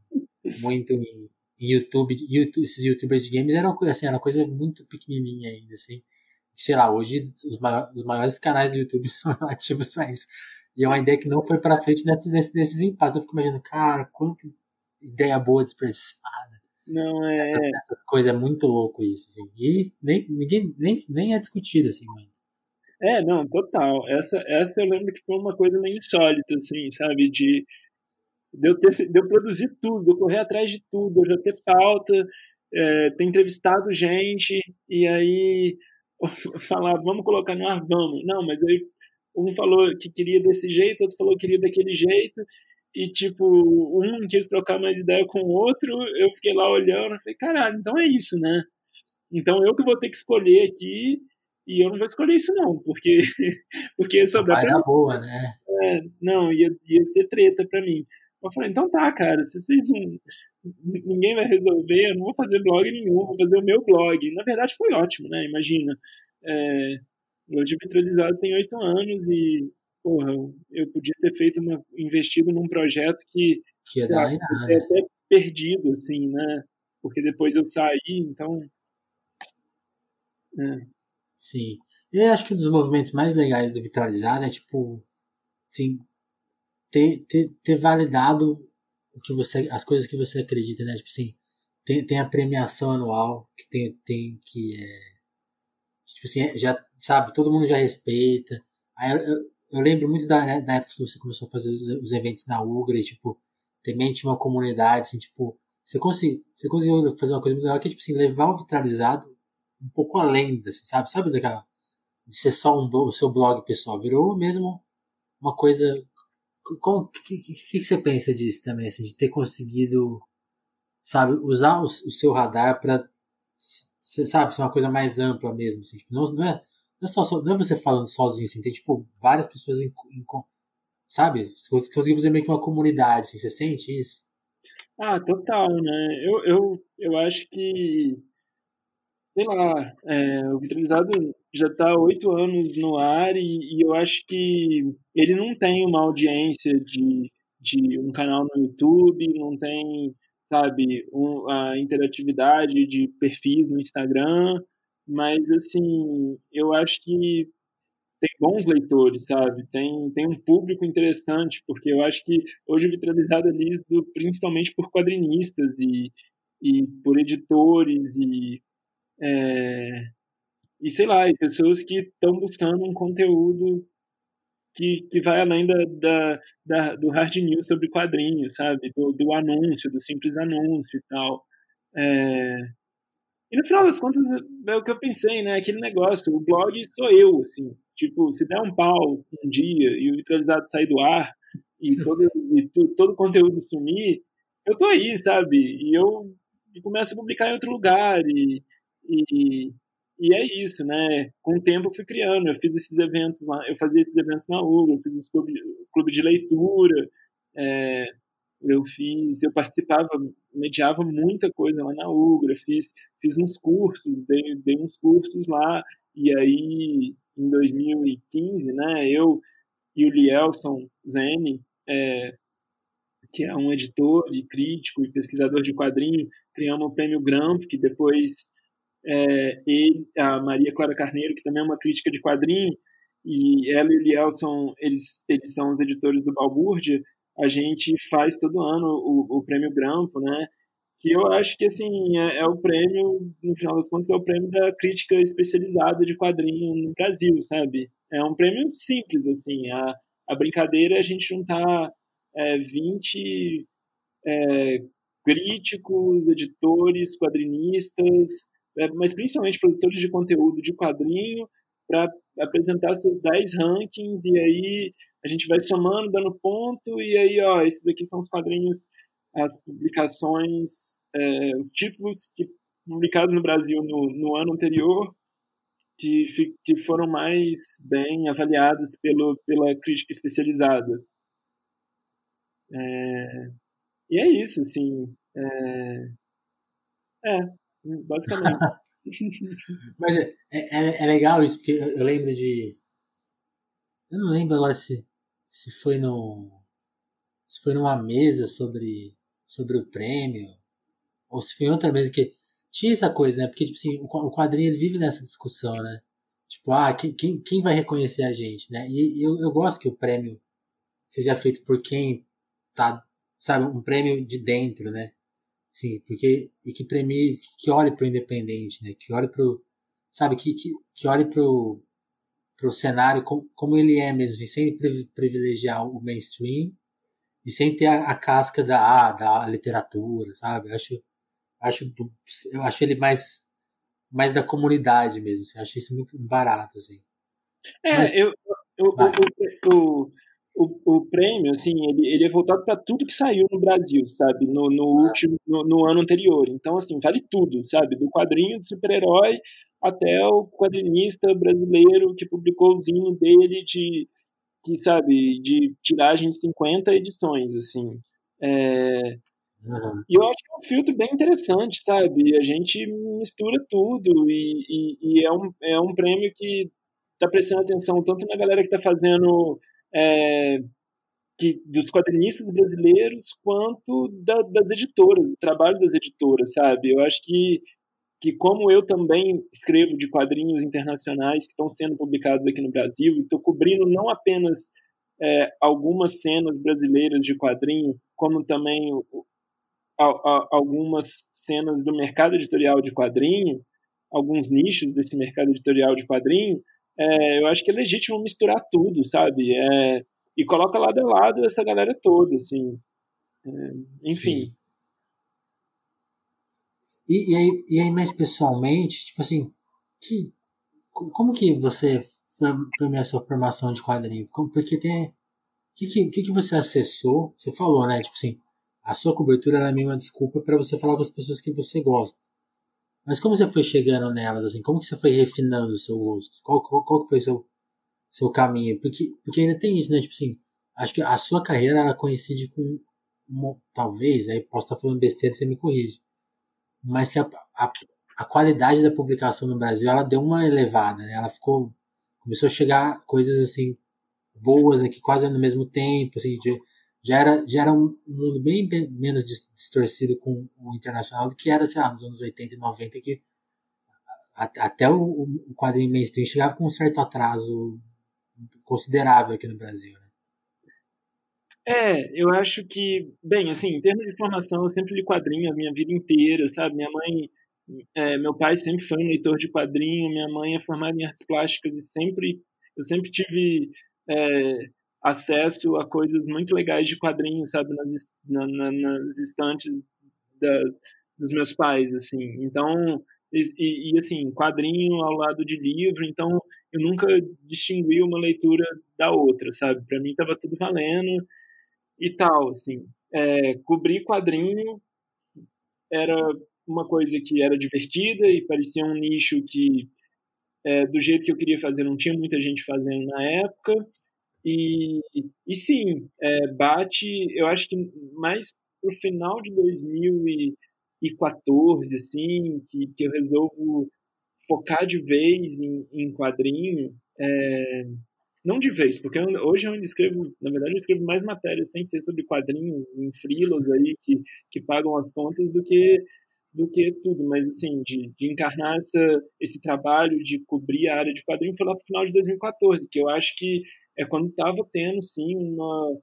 muito em, em YouTube, YouTube, esses youtubers de games eram assim, era uma coisa muito pequenininha ainda, assim. Sei lá, hoje os maiores, os maiores canais do YouTube são relativos a isso. E é uma ideia que não foi pra frente nesses, nesses, nesses impasses. Eu fico imaginando, cara, quanta ideia boa desperdiçada. Não é. Essa, essas coisas é muito louco isso, assim. E nem, ninguém nem, nem é discutido, assim, muito. É, não, total. Essa, essa eu lembro que foi uma coisa meio insólita, assim, sabe? De, de, eu, ter, de eu produzir tudo, de eu correr atrás de tudo, eu já ter pauta, é, ter entrevistado gente, e aí falar, vamos colocar no ar, vamos. Não, mas aí um falou que queria desse jeito, outro falou que queria daquele jeito, e tipo, um quis trocar mais ideia com o outro, eu fiquei lá olhando, falei, caralho, então é isso, né? Então eu que vou ter que escolher aqui e eu não vou escolher isso, não, porque, porque ia sobrar Vai pra mim. boa, né? É, não, ia, ia ser treta pra mim. Eu falei, então tá, cara, se vocês não. Ninguém vai resolver, eu não vou fazer blog nenhum, vou fazer o meu blog. Na verdade foi ótimo, né? Imagina. É, eu tive tem oito anos e, porra, eu podia ter feito uma. investido num projeto que. Que ia dar até perdido, assim, né? Porque depois eu saí, então. É. Sim. Eu acho que um dos movimentos mais legais do Vitralizado é, tipo, assim, ter, ter, ter validado o que você, as coisas que você acredita, né? Tipo assim, tem, tem a premiação anual, que tem, tem que é, tipo assim, é, já, sabe, todo mundo já respeita. Aí eu, eu, lembro muito da, né, da época que você começou a fazer os, os eventos na Ugra e, tipo, também tinha uma comunidade, assim, tipo, você, consegui, você conseguiu fazer uma coisa muito legal que é, tipo assim, levar o vitralizado um pouco além, assim, sabe? Sabe daquela, de ser só um o seu blog pessoal, virou mesmo uma coisa. O que, que, que, você pensa disso também, assim, de ter conseguido, sabe, usar o, o seu radar para, sabe, ser uma coisa mais ampla mesmo, assim, tipo, não, não, é, não é só, não é você falando sozinho, assim, tem tipo várias pessoas em, em sabe, você conseguiu fazer meio que uma comunidade, assim, você sente isso? Ah, total, né? Eu, eu, eu acho que sei lá, é, o Vitralizado já está oito anos no ar e, e, eu acho que ele não tem uma audiência de, de um canal no YouTube, não tem, sabe, um, a interatividade de perfis no Instagram, mas, assim, eu acho que tem bons leitores, sabe? Tem, tem um público interessante, porque eu acho que hoje o Vitralizado é lido principalmente por quadrinistas e, e por editores e é, e sei lá, e pessoas que estão buscando um conteúdo que, que vai além da, da, da, do hard news sobre quadrinhos, sabe? Do, do anúncio, do simples anúncio e tal. É... E no final das contas, é o que eu pensei, né? Aquele negócio, o blog sou eu, assim. Tipo, se der um pau um dia e o Vitralizado sair do ar e todo, e todo o conteúdo sumir, eu tô aí, sabe? E eu começo a publicar em outro lugar e, e, e é isso, né? Com o tempo eu fui criando, eu fiz esses eventos lá, eu fazia esses eventos na UGA, eu fiz os clube, clube de leitura, é, eu fiz, eu participava, mediava muita coisa lá na UGRA, fiz, fiz uns cursos, dei, dei uns cursos lá, e aí em 2015, né, eu e o Lielson Zene, é, que é um editor e crítico e pesquisador de quadrinho, criamos o Prêmio Gramp, que depois é, ele, a Maria Clara Carneiro, que também é uma crítica de quadrinho, e ela e o Lielson, eles, eles são os editores do Balbúrdia, a gente faz todo ano o, o Prêmio Grampo, né, que eu acho que assim é, é, o prêmio no final das contas é o prêmio da crítica especializada de quadrinho no Brasil sabe? É um prêmio simples assim. A, a brincadeira é a gente juntar é, 20 é, críticos editores quadrinistas é, mas principalmente produtores de conteúdo de quadrinho para apresentar seus 10 rankings e aí a gente vai somando, dando ponto e aí, ó, esses aqui são os quadrinhos as publicações, é, os títulos que publicados no Brasil no, no ano anterior que, que foram mais bem avaliados pelo, pela crítica especializada. É, e é isso, assim. É, é basicamente. Mas é, é, é, legal isso, porque eu, lembro de. Eu não lembro agora se, se foi no. Se foi numa mesa sobre sobre o prêmio, ou se foi outra mesa que tinha essa coisa, né? Porque, tipo assim, o quadrinho ele vive nessa discussão, né? Tipo, ah, quem, quem vai reconhecer a gente, né? E eu, eu gosto que o prêmio seja feito por quem tá, sabe, um prêmio de dentro, né? Sim, porque, e que premie, que olhe pro independente, né? Que olhe pro, sabe, que, que, que olhe pro, pro cenário como, como ele é mesmo, assim, sem privilegiar o mainstream, e sem ter a, a casca da, ah, da literatura, sabe? Eu acho, acho, eu acho ele mais, mais da comunidade mesmo, assim. Eu acho isso muito barato, assim. É, Mas, eu, eu, o, o, o, prêmio, assim, ele, ele é voltado para tudo que saiu no Brasil, sabe? No, no ah. último, no, no, ano anterior. Então, assim, vale tudo, sabe? Do quadrinho de super-herói até o quadrinista brasileiro que publicou o zinho dele de que, sabe, de tiragem de 50 edições, assim. É... Uhum. E eu acho que é um filtro bem interessante, sabe? A gente mistura tudo e, e, e é, um, é um prêmio que está prestando atenção tanto na galera que está fazendo é, que, dos quadrinistas brasileiros quanto da, das editoras, do trabalho das editoras, sabe? Eu acho que que como eu também escrevo de quadrinhos internacionais que estão sendo publicados aqui no Brasil e estou cobrindo não apenas é, algumas cenas brasileiras de quadrinho, como também a, a, algumas cenas do mercado editorial de quadrinho, alguns nichos desse mercado editorial de quadrinho, é, eu acho que é legítimo misturar tudo, sabe? É, e coloca lado a lado essa galera toda, assim. É, enfim. E, e, aí, e aí, mais pessoalmente, tipo assim, que, como que você foi, a sua formação de quadrinho? Como, porque tem. O que, que, que você acessou? Você falou, né? Tipo assim, a sua cobertura é meio uma desculpa para você falar com as pessoas que você gosta. Mas como você foi chegando nelas, assim? Como que você foi refinando o seu gosto? Qual, qual, qual foi o seu, seu caminho? Porque, porque ainda tem isso, né? Tipo assim, acho que a sua carreira ela coincide com. Uma, talvez, aí posso estar falando besteira, você me corrige mas que a, a, a, qualidade da publicação no Brasil ela deu uma elevada, né? Ela ficou começou a chegar coisas assim boas aqui quase no mesmo tempo, assim, de, já era um mundo bem, bem menos distorcido com o internacional do que era, sei lá, nos anos 80 e 90 que até o, o quadrinho mainstream chegava com um certo atraso considerável aqui no Brasil. Né? É, eu acho que, bem, assim, em termos de formação, eu sempre li quadrinho a minha vida inteira, sabe? Minha mãe, é, meu pai sempre foi um leitor de quadrinho, minha mãe é formada em artes plásticas e sempre, eu sempre tive é, acesso a coisas muito legais de quadrinhos, sabe, nas, na, na, nas estantes da, dos meus pais, assim. Então, e, e, assim, quadrinho ao lado de livro, então eu nunca distingui uma leitura da outra, sabe? Para mim estava tudo valendo e tal, assim. É, cobrir quadrinho era uma coisa que era divertida e parecia um nicho que, é, do jeito que eu queria fazer, não tinha muita gente fazendo na época. E, e sim, é, bate, eu acho que mais pro final de 2014, assim, que, que eu resolvo focar de vez em, em quadrinho. É, não de vez, porque eu, hoje eu escrevo, na verdade, eu escrevo mais matérias sem ser sobre quadrinho, em freelas aí que, que pagam as contas do que do que tudo, mas assim, de, de encarnar essa, esse trabalho de cobrir a área de quadrinho foi lá pro final de 2014, que eu acho que é quando estava tendo, sim, uma.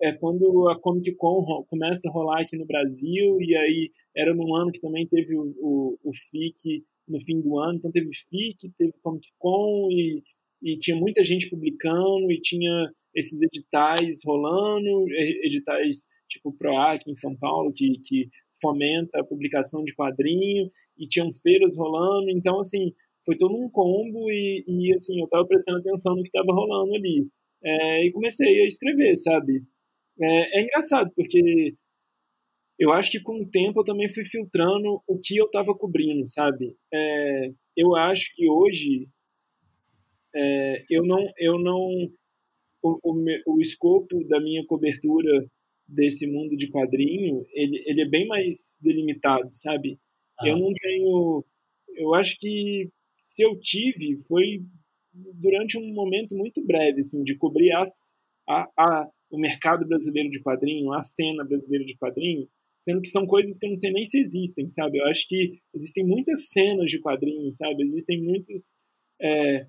É quando a Comic Con começa a rolar aqui no Brasil, e aí era num ano que também teve o, o, o FIC no fim do ano, então teve FIC, teve Comic Con, e, e tinha muita gente publicando, e tinha esses editais rolando, editais tipo PROAC em São Paulo, que, que fomenta a publicação de quadrinho, e tinham feiras rolando, então, assim, foi todo um combo e, e assim, eu estava prestando atenção no que estava rolando ali. É, e comecei a escrever, sabe? É, é, engraçado, porque eu acho que com o tempo eu também fui filtrando o que eu estava cobrindo, sabe? É, eu acho que hoje é, eu não, eu não o, o, o escopo da minha cobertura desse mundo de quadrinho, ele, ele é bem mais delimitado, sabe? Ah. Eu não tenho. Eu acho que se eu tive, foi durante um momento muito breve, assim, de cobrir as, a, a, o mercado brasileiro de quadrinho, a cena brasileira de quadrinho, sendo que são coisas que eu não sei nem se existem, sabe? Eu acho que existem muitas cenas de quadrinhos, sabe? Existem muitos. É,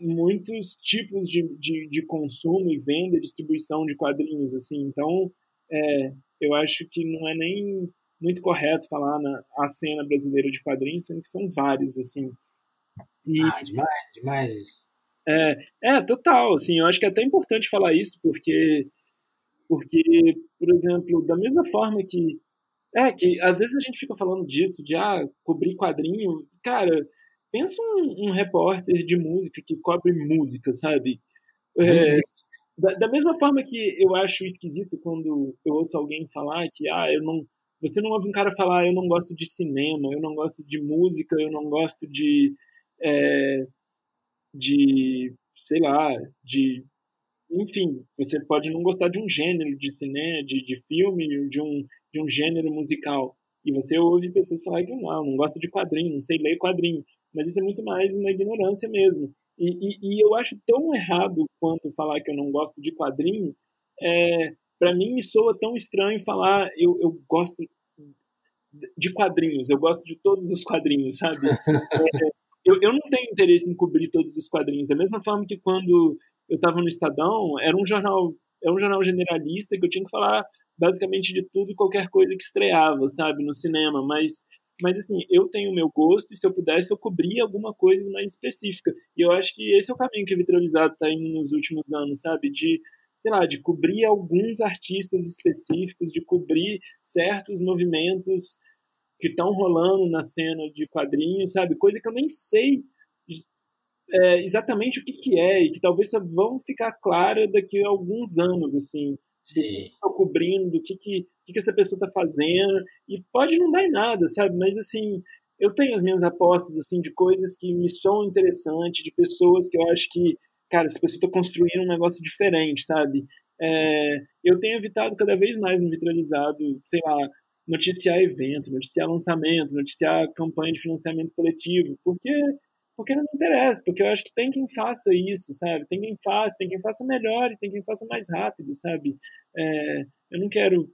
muitos tipos de, de, de, consumo e venda distribuição de quadrinhos, assim. Então, é, eu acho que não é nem muito correto falar na a cena brasileira de quadrinhos, sendo que são vários, assim. E, ah, demais, demais isso. É, é, total, assim, eu acho que é até importante falar isso, porque, porque, por exemplo, da mesma forma que, é, que às vezes a gente fica falando disso, de, ah, cobrir quadrinho, cara, pensa um, um repórter de música que cobre música, sabe? É, da, da, mesma forma que eu acho esquisito quando eu ouço alguém falar que, ah, eu não. Você não ouve um cara falar, ah, eu não gosto de cinema, eu não gosto de música, eu não gosto de. É, de. sei lá, de. Enfim, você pode não gostar de um gênero de cinema, de, de filme, de um, de um gênero musical. E você ouve pessoas falarem que não, não gosto de quadrinho, não sei ler quadrinho mas isso é muito mais uma ignorância mesmo. E, e, e eu acho tão errado quanto falar que eu não gosto de quadrinho, é, para mim me soa tão estranho falar eu, eu gosto de quadrinhos, eu gosto de todos os quadrinhos, sabe? É, eu, eu não tenho interesse em cobrir todos os quadrinhos, da mesma forma que quando eu estava no Estadão, era um jornal é um jornal generalista que eu tinha que falar basicamente de tudo e qualquer coisa que estreava, sabe, no cinema, mas mas assim, eu tenho o meu gosto e se eu pudesse eu cobria alguma coisa mais específica. E eu acho que esse é o caminho que a Vitralizado está indo nos últimos anos, sabe? De, sei lá, de cobrir alguns artistas específicos, de cobrir certos movimentos que estão rolando na cena de quadrinhos, sabe? Coisa que eu nem sei é, exatamente o que, que é e que talvez só vão ficar clara daqui a alguns anos, assim que está cobrindo, do que, que, que, que essa pessoa está fazendo. E pode não dar em nada, sabe? Mas assim, eu tenho as minhas apostas assim de coisas que me são interessantes, de pessoas que eu acho que, cara, essa pessoa está construindo um negócio diferente, sabe? É, eu tenho evitado cada vez mais no vitralizado, sei lá, noticiar evento, noticiar lançamento, noticiar campanha de financiamento coletivo, porque porque não me interessa, porque eu acho que tem quem faça isso, sabe? Tem quem faça, tem quem faça melhor e tem quem faça mais rápido, sabe? É, eu não quero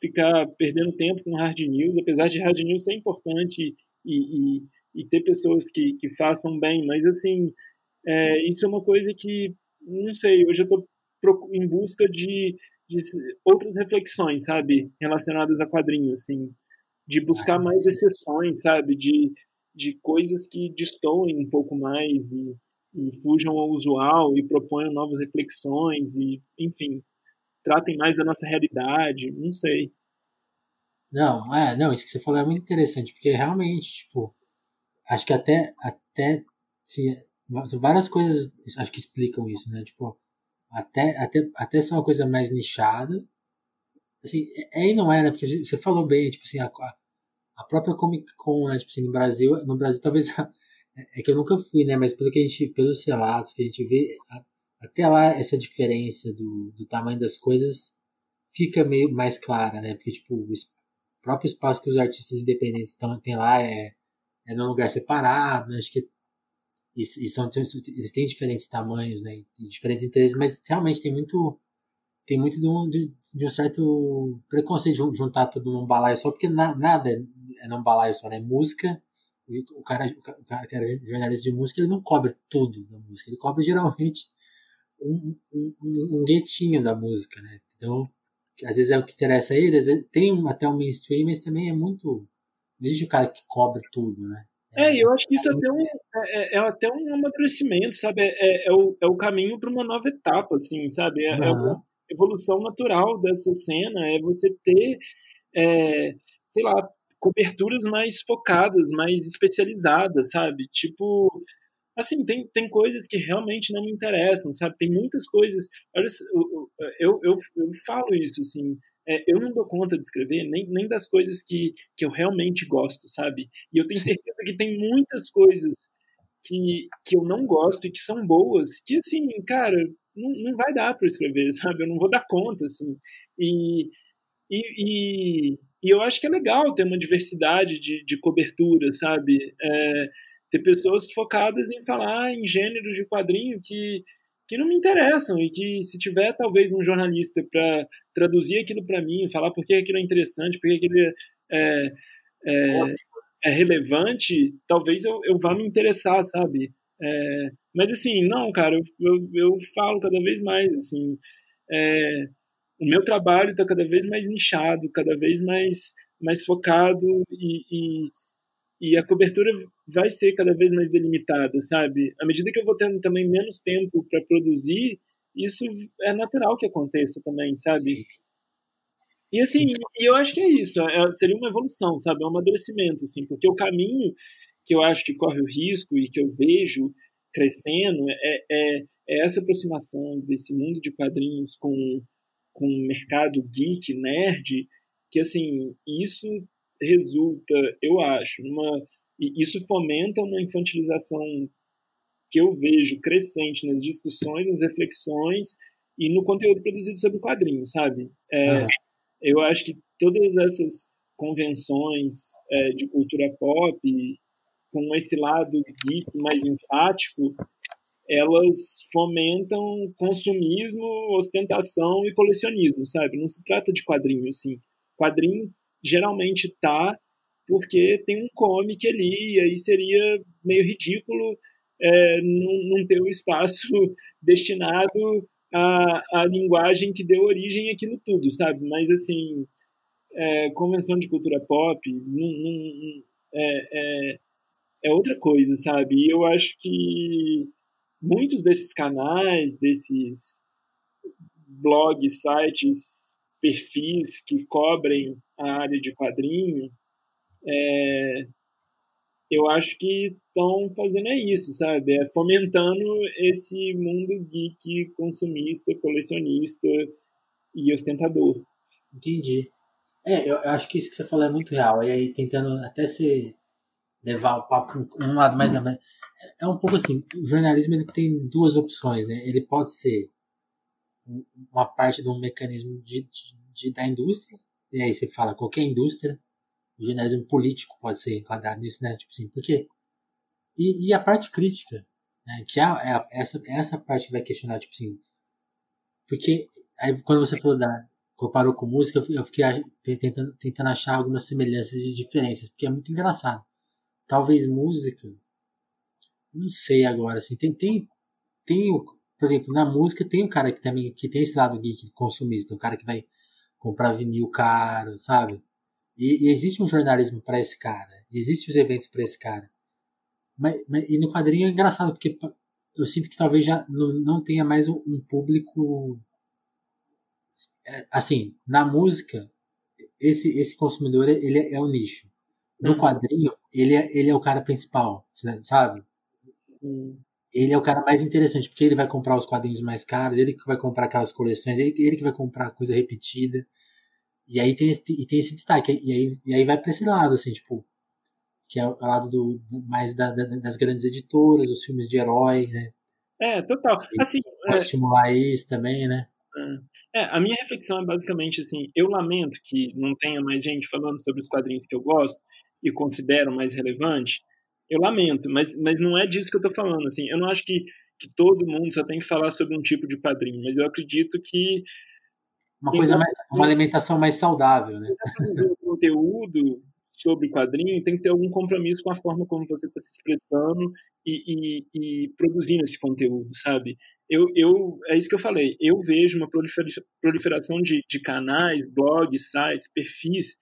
ficar perdendo tempo com hard news, apesar de hard news ser importante e, e, e ter pessoas que, que façam bem, mas assim, é, isso é uma coisa que, não sei, hoje eu estou em busca de, de outras reflexões, sabe? Relacionadas a quadrinhos, assim, de buscar mais exceções, sabe? De de coisas que destoem um pouco mais e, e fujam ao usual e proponham novas reflexões e, enfim, tratem mais da nossa realidade, não sei. Não, é, não, isso que você falou é muito interessante, porque realmente, tipo, acho que até, até se, várias coisas acho que explicam isso, né? Tipo, até, até, até ser uma coisa mais nichada, assim, é e não é, né? Porque você falou bem, tipo assim, a, a própria Comic Con, né? Tipo assim, no Brasil, no Brasil talvez é que eu nunca fui, né? Mas pelo que a gente, pelos relatos que a gente vê, até lá essa diferença do, do tamanho das coisas fica meio mais clara, né? Porque tipo, o próprio espaço que os artistas independentes tem lá é, é num lugar separado, né? Acho que e, e são eles têm diferentes tamanhos, né? E diferentes interesses, mas realmente tem muito tem muito de um, de, de um certo preconceito de juntar tudo num balaio só, porque na, nada é, é num balaio só, né? Música o cara, o cara que era jornalista de música, ele não cobre tudo da música, ele cobre geralmente um, um, um, um guetinho da música, né? Então, às vezes é o que interessa a ele, às vezes tem até um mainstream, mas também é muito. Não existe o cara que cobre tudo, né? É, eu acho que isso é até um, é, é, é até um amadurecimento, sabe? É, é, é o, é o caminho para uma nova etapa, assim, sabe? É, é uma evolução natural dessa cena, é você ter, é, sei lá, coberturas mais focadas, mais especializadas, sabe? Tipo, assim, tem, tem coisas que realmente não me interessam, sabe? Tem muitas coisas. Olha, eu, eu, eu falo isso, assim. É, eu não dou conta de escrever nem, nem das coisas que, que eu realmente gosto, sabe? E eu tenho certeza que tem muitas coisas que, que eu não gosto e que são boas, que, assim, cara, não, não vai dar para escrever, sabe? Eu não vou dar conta, assim. E, e, e, e eu acho que é legal ter uma diversidade de, de cobertura, sabe? É, ter pessoas focadas em falar em gêneros de quadrinho que, que não me interessam e que se tiver talvez um jornalista para traduzir aquilo para mim, falar por que aquilo é interessante, por que aquilo é, é, é relevante, talvez eu, eu vá me interessar, sabe? É, mas assim, não, cara, eu, eu, eu, falo cada vez mais, assim, é, o meu trabalho está cada vez mais nichado, cada vez mais, mais focado e, e, e, a cobertura vai ser cada vez mais delimitada, sabe? À medida que eu vou tendo também menos tempo para produzir, isso é natural que aconteça também, sabe? E assim, eu acho que é isso, é, seria uma evolução, sabe? É um amadurecimento, assim, porque o caminho que eu acho que corre o risco e que eu vejo crescendo é, é, é essa aproximação desse mundo de quadrinhos com com o mercado geek, nerd, que assim, isso resulta, eu acho, numa isso fomenta uma infantilização que eu vejo crescente nas discussões, nas reflexões e no conteúdo produzido sobre quadrinhos, sabe? É, ah. Eu acho que todas essas convenções é, de cultura pop, com esse lado geek mais enfático, elas fomentam consumismo, ostentação e colecionismo, sabe? Não se trata de quadrinho, assim. Quadrinho geralmente tá porque tem um comic ali, e aí seria meio ridículo é, não, não ter um espaço destinado à, à linguagem que deu origem àquilo tudo, sabe? Mas, assim, é, convenção de cultura pop não, não, é, é, é outra coisa, sabe? E eu acho que muitos desses canais, desses blogs, sites, perfis que cobrem a área de quadrinho, é, eu acho que estão fazendo é isso, sabe? É fomentando esse mundo geek, consumista, colecionista e ostentador. Entendi. É, eu acho que isso que você falou é muito real. E aí, tentando até se levar o papo um lado mais é um pouco assim, o jornalismo ele tem duas opções, né? Ele pode ser uma parte de um mecanismo de, de, de, da indústria, e aí você fala qualquer indústria, o jornalismo político pode ser enquadrado nisso, né? Tipo assim, por quê? E, e a parte crítica, né? Que é, é essa, essa parte que vai questionar, tipo assim, porque aí quando você falou da comparou com música, eu fiquei tentando, tentando achar algumas semelhanças e diferenças, porque é muito engraçado. Talvez música não sei agora, assim, tem, tem, tem por exemplo, na música tem um cara que também, que tem esse lado geek consumista, o cara que vai comprar vinil caro, sabe? E, e existe um jornalismo para esse cara, existem os eventos para esse cara. Mas, mas, e no quadrinho é engraçado, porque eu sinto que talvez já não, não tenha mais um, um público é, assim, na música, esse, esse consumidor ele é, é o nicho. No uhum. quadrinho, ele é, ele é o cara principal, sabe? Sim. Ele é o cara mais interessante, porque ele vai comprar os quadrinhos mais caros, ele que vai comprar aquelas coleções, ele, ele que vai comprar coisa repetida. E aí tem, e tem esse destaque. E aí, e aí vai pra esse lado, assim, tipo, que é o lado do, mais da, da, das grandes editoras, os filmes de herói, né? É, total. Assim, pode é... estimular isso também, né? É, a minha reflexão é basicamente assim: eu lamento que não tenha mais gente falando sobre os quadrinhos que eu gosto e considero mais relevante. Eu lamento, mas, mas não é disso que eu estou falando. Assim, eu não acho que, que todo mundo só tem que falar sobre um tipo de quadrinho, mas eu acredito que uma coisa mais, uma alimentação mais saudável, né? conteúdo sobre quadrinho tem que ter algum compromisso com a forma como você está se expressando e, e, e, produzindo esse conteúdo, sabe? Eu, eu, é isso que eu falei. Eu vejo uma proliferação de, de canais, blogs, sites, perfis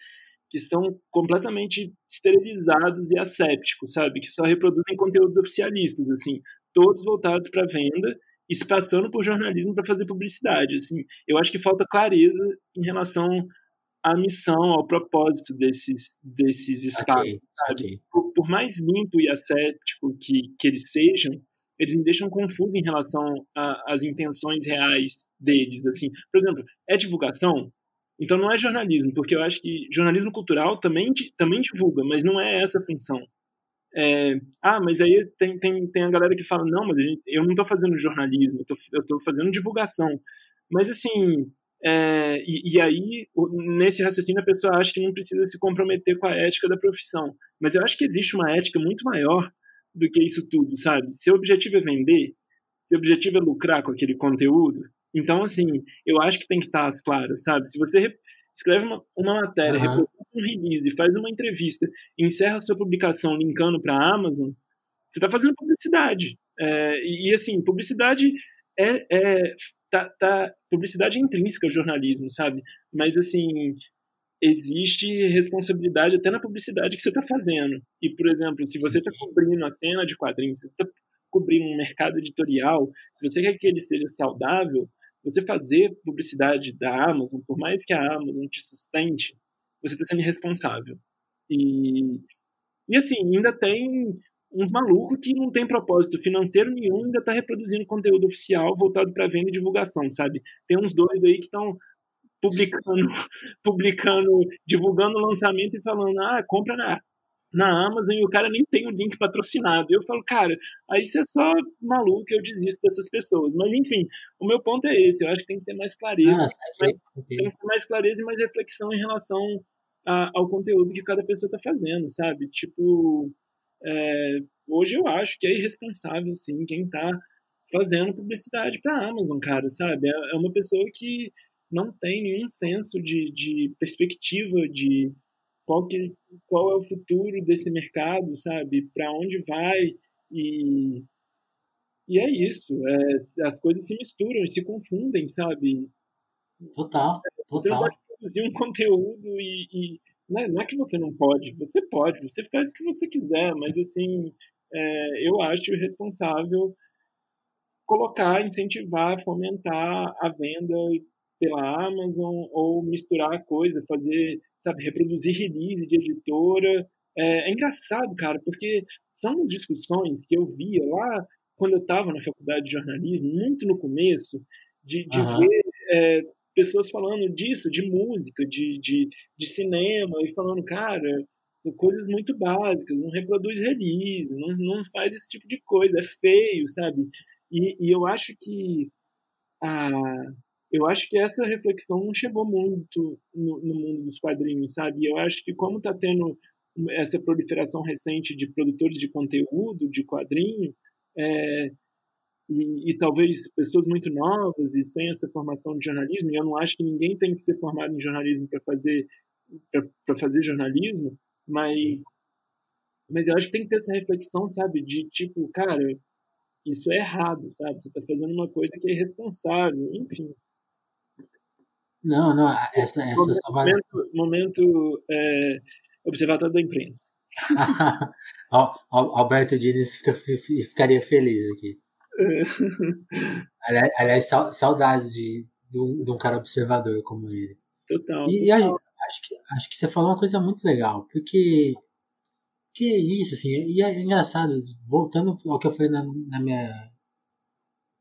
que são completamente esterilizados e assépticos, sabe? Que só reproduzem conteúdos oficialistas, assim, todos voltados para venda e se passando por jornalismo para fazer publicidade, assim. Eu acho que falta clareza em relação a missão, ao propósito desses, desses espaços. Okay, okay. Por, por, mais limpo e ascético que, que eles sejam, eles me deixam confuso em relação às intenções reais deles. Assim, Por exemplo, é divulgação? Então não é jornalismo, porque eu acho que jornalismo cultural também, também divulga, mas não é essa a função. É, ah, mas aí tem, tem, tem a galera que fala, não, mas gente, eu não estou fazendo jornalismo, eu estou fazendo divulgação. Mas assim, é, e, e, aí, nesse raciocínio, a pessoa acha que não precisa se comprometer com a ética da profissão. Mas eu acho que existe uma ética muito maior do que isso tudo, sabe? Se o objetivo é vender, se o objetivo é lucrar com aquele conteúdo, então, assim, eu acho que tem que estar às claras, sabe? Se você escreve uma, uma matéria, uhum. Um release, faz uma entrevista, encerra a sua publicação linkando para a Amazon, você está fazendo publicidade. É, e, e, assim, publicidade é, é tá, tá, publicidade é intrínseca ao jornalismo, sabe? Mas, assim, existe responsabilidade até na publicidade que você está fazendo. E, por exemplo, se você está cobrindo a cena de quadrinhos, se você está cobrindo um mercado editorial, se você quer que ele seja saudável, você fazer publicidade da Amazon, por mais que a Amazon te sustente, você está sendo irresponsável. E, e assim, ainda tem uns malucos que não tem propósito financeiro nenhum, ainda tá reproduzindo conteúdo oficial voltado para venda e divulgação, sabe? Tem uns doidos aí que estão publicando, publicando, divulgando o lançamento e falando, ah, compra na, na Amazon e o cara nem tem o link patrocinado. Eu falo, cara, aí você é só maluco, eu desisto dessas pessoas. Mas enfim, o meu ponto é esse, eu acho que tem que ter mais clareza. Ah, mais, tem que ter mais clareza e mais reflexão em relação a, ao conteúdo que cada pessoa está fazendo, sabe? Tipo, é, hoje eu acho que é irresponsável, sim, quem está fazendo publicidade para a Amazon, cara, sabe? É, é uma pessoa que não tem nenhum senso de, de perspectiva de qual, que, qual é o futuro desse mercado, sabe? Para onde vai e e é isso. É, as coisas se misturam e se confundem, sabe? Total, total. Você pode produzir um conteúdo e, e não é, não é que você não pode, você pode, você faz o que você quiser, mas assim, é, eu acho responsável colocar, incentivar, fomentar a venda pela Amazon ou misturar a coisa, fazer, sabe, reproduzir release de editora. É, é engraçado, cara, porque são discussões que eu via lá quando eu estava na faculdade de jornalismo, muito no começo, de, de uhum. ver é, pessoas falando disso, de música, de, de, de cinema, e falando, cara, coisas muito básicas, não reproduz release, não, não faz esse tipo de coisa, é feio, sabe? E, e eu acho que a, eu acho que essa reflexão não chegou muito no, no mundo dos quadrinhos, sabe? Eu acho que como está tendo essa proliferação recente de produtores de conteúdo, de quadrinho, é, e, e, talvez pessoas muito novas e sem essa formação de jornalismo, e eu não acho que ninguém tem que ser formado em jornalismo para fazer para fazer jornalismo, mas mas eu acho que tem que ter essa reflexão, sabe, de tipo, cara, isso é errado, sabe? Você está fazendo uma coisa que é irresponsável, enfim. Não, não, essa, essa momento, só vale... Momento, momento é, observatório da imprensa. Alberto Diniz fica, ficaria feliz aqui. Aliás, aliás, saudades de, de, um, de um cara observador como ele. Total. E, e a, acho, que, acho que você falou uma coisa muito legal, porque que é isso, assim, e é engraçado, voltando ao que eu falei na, na minha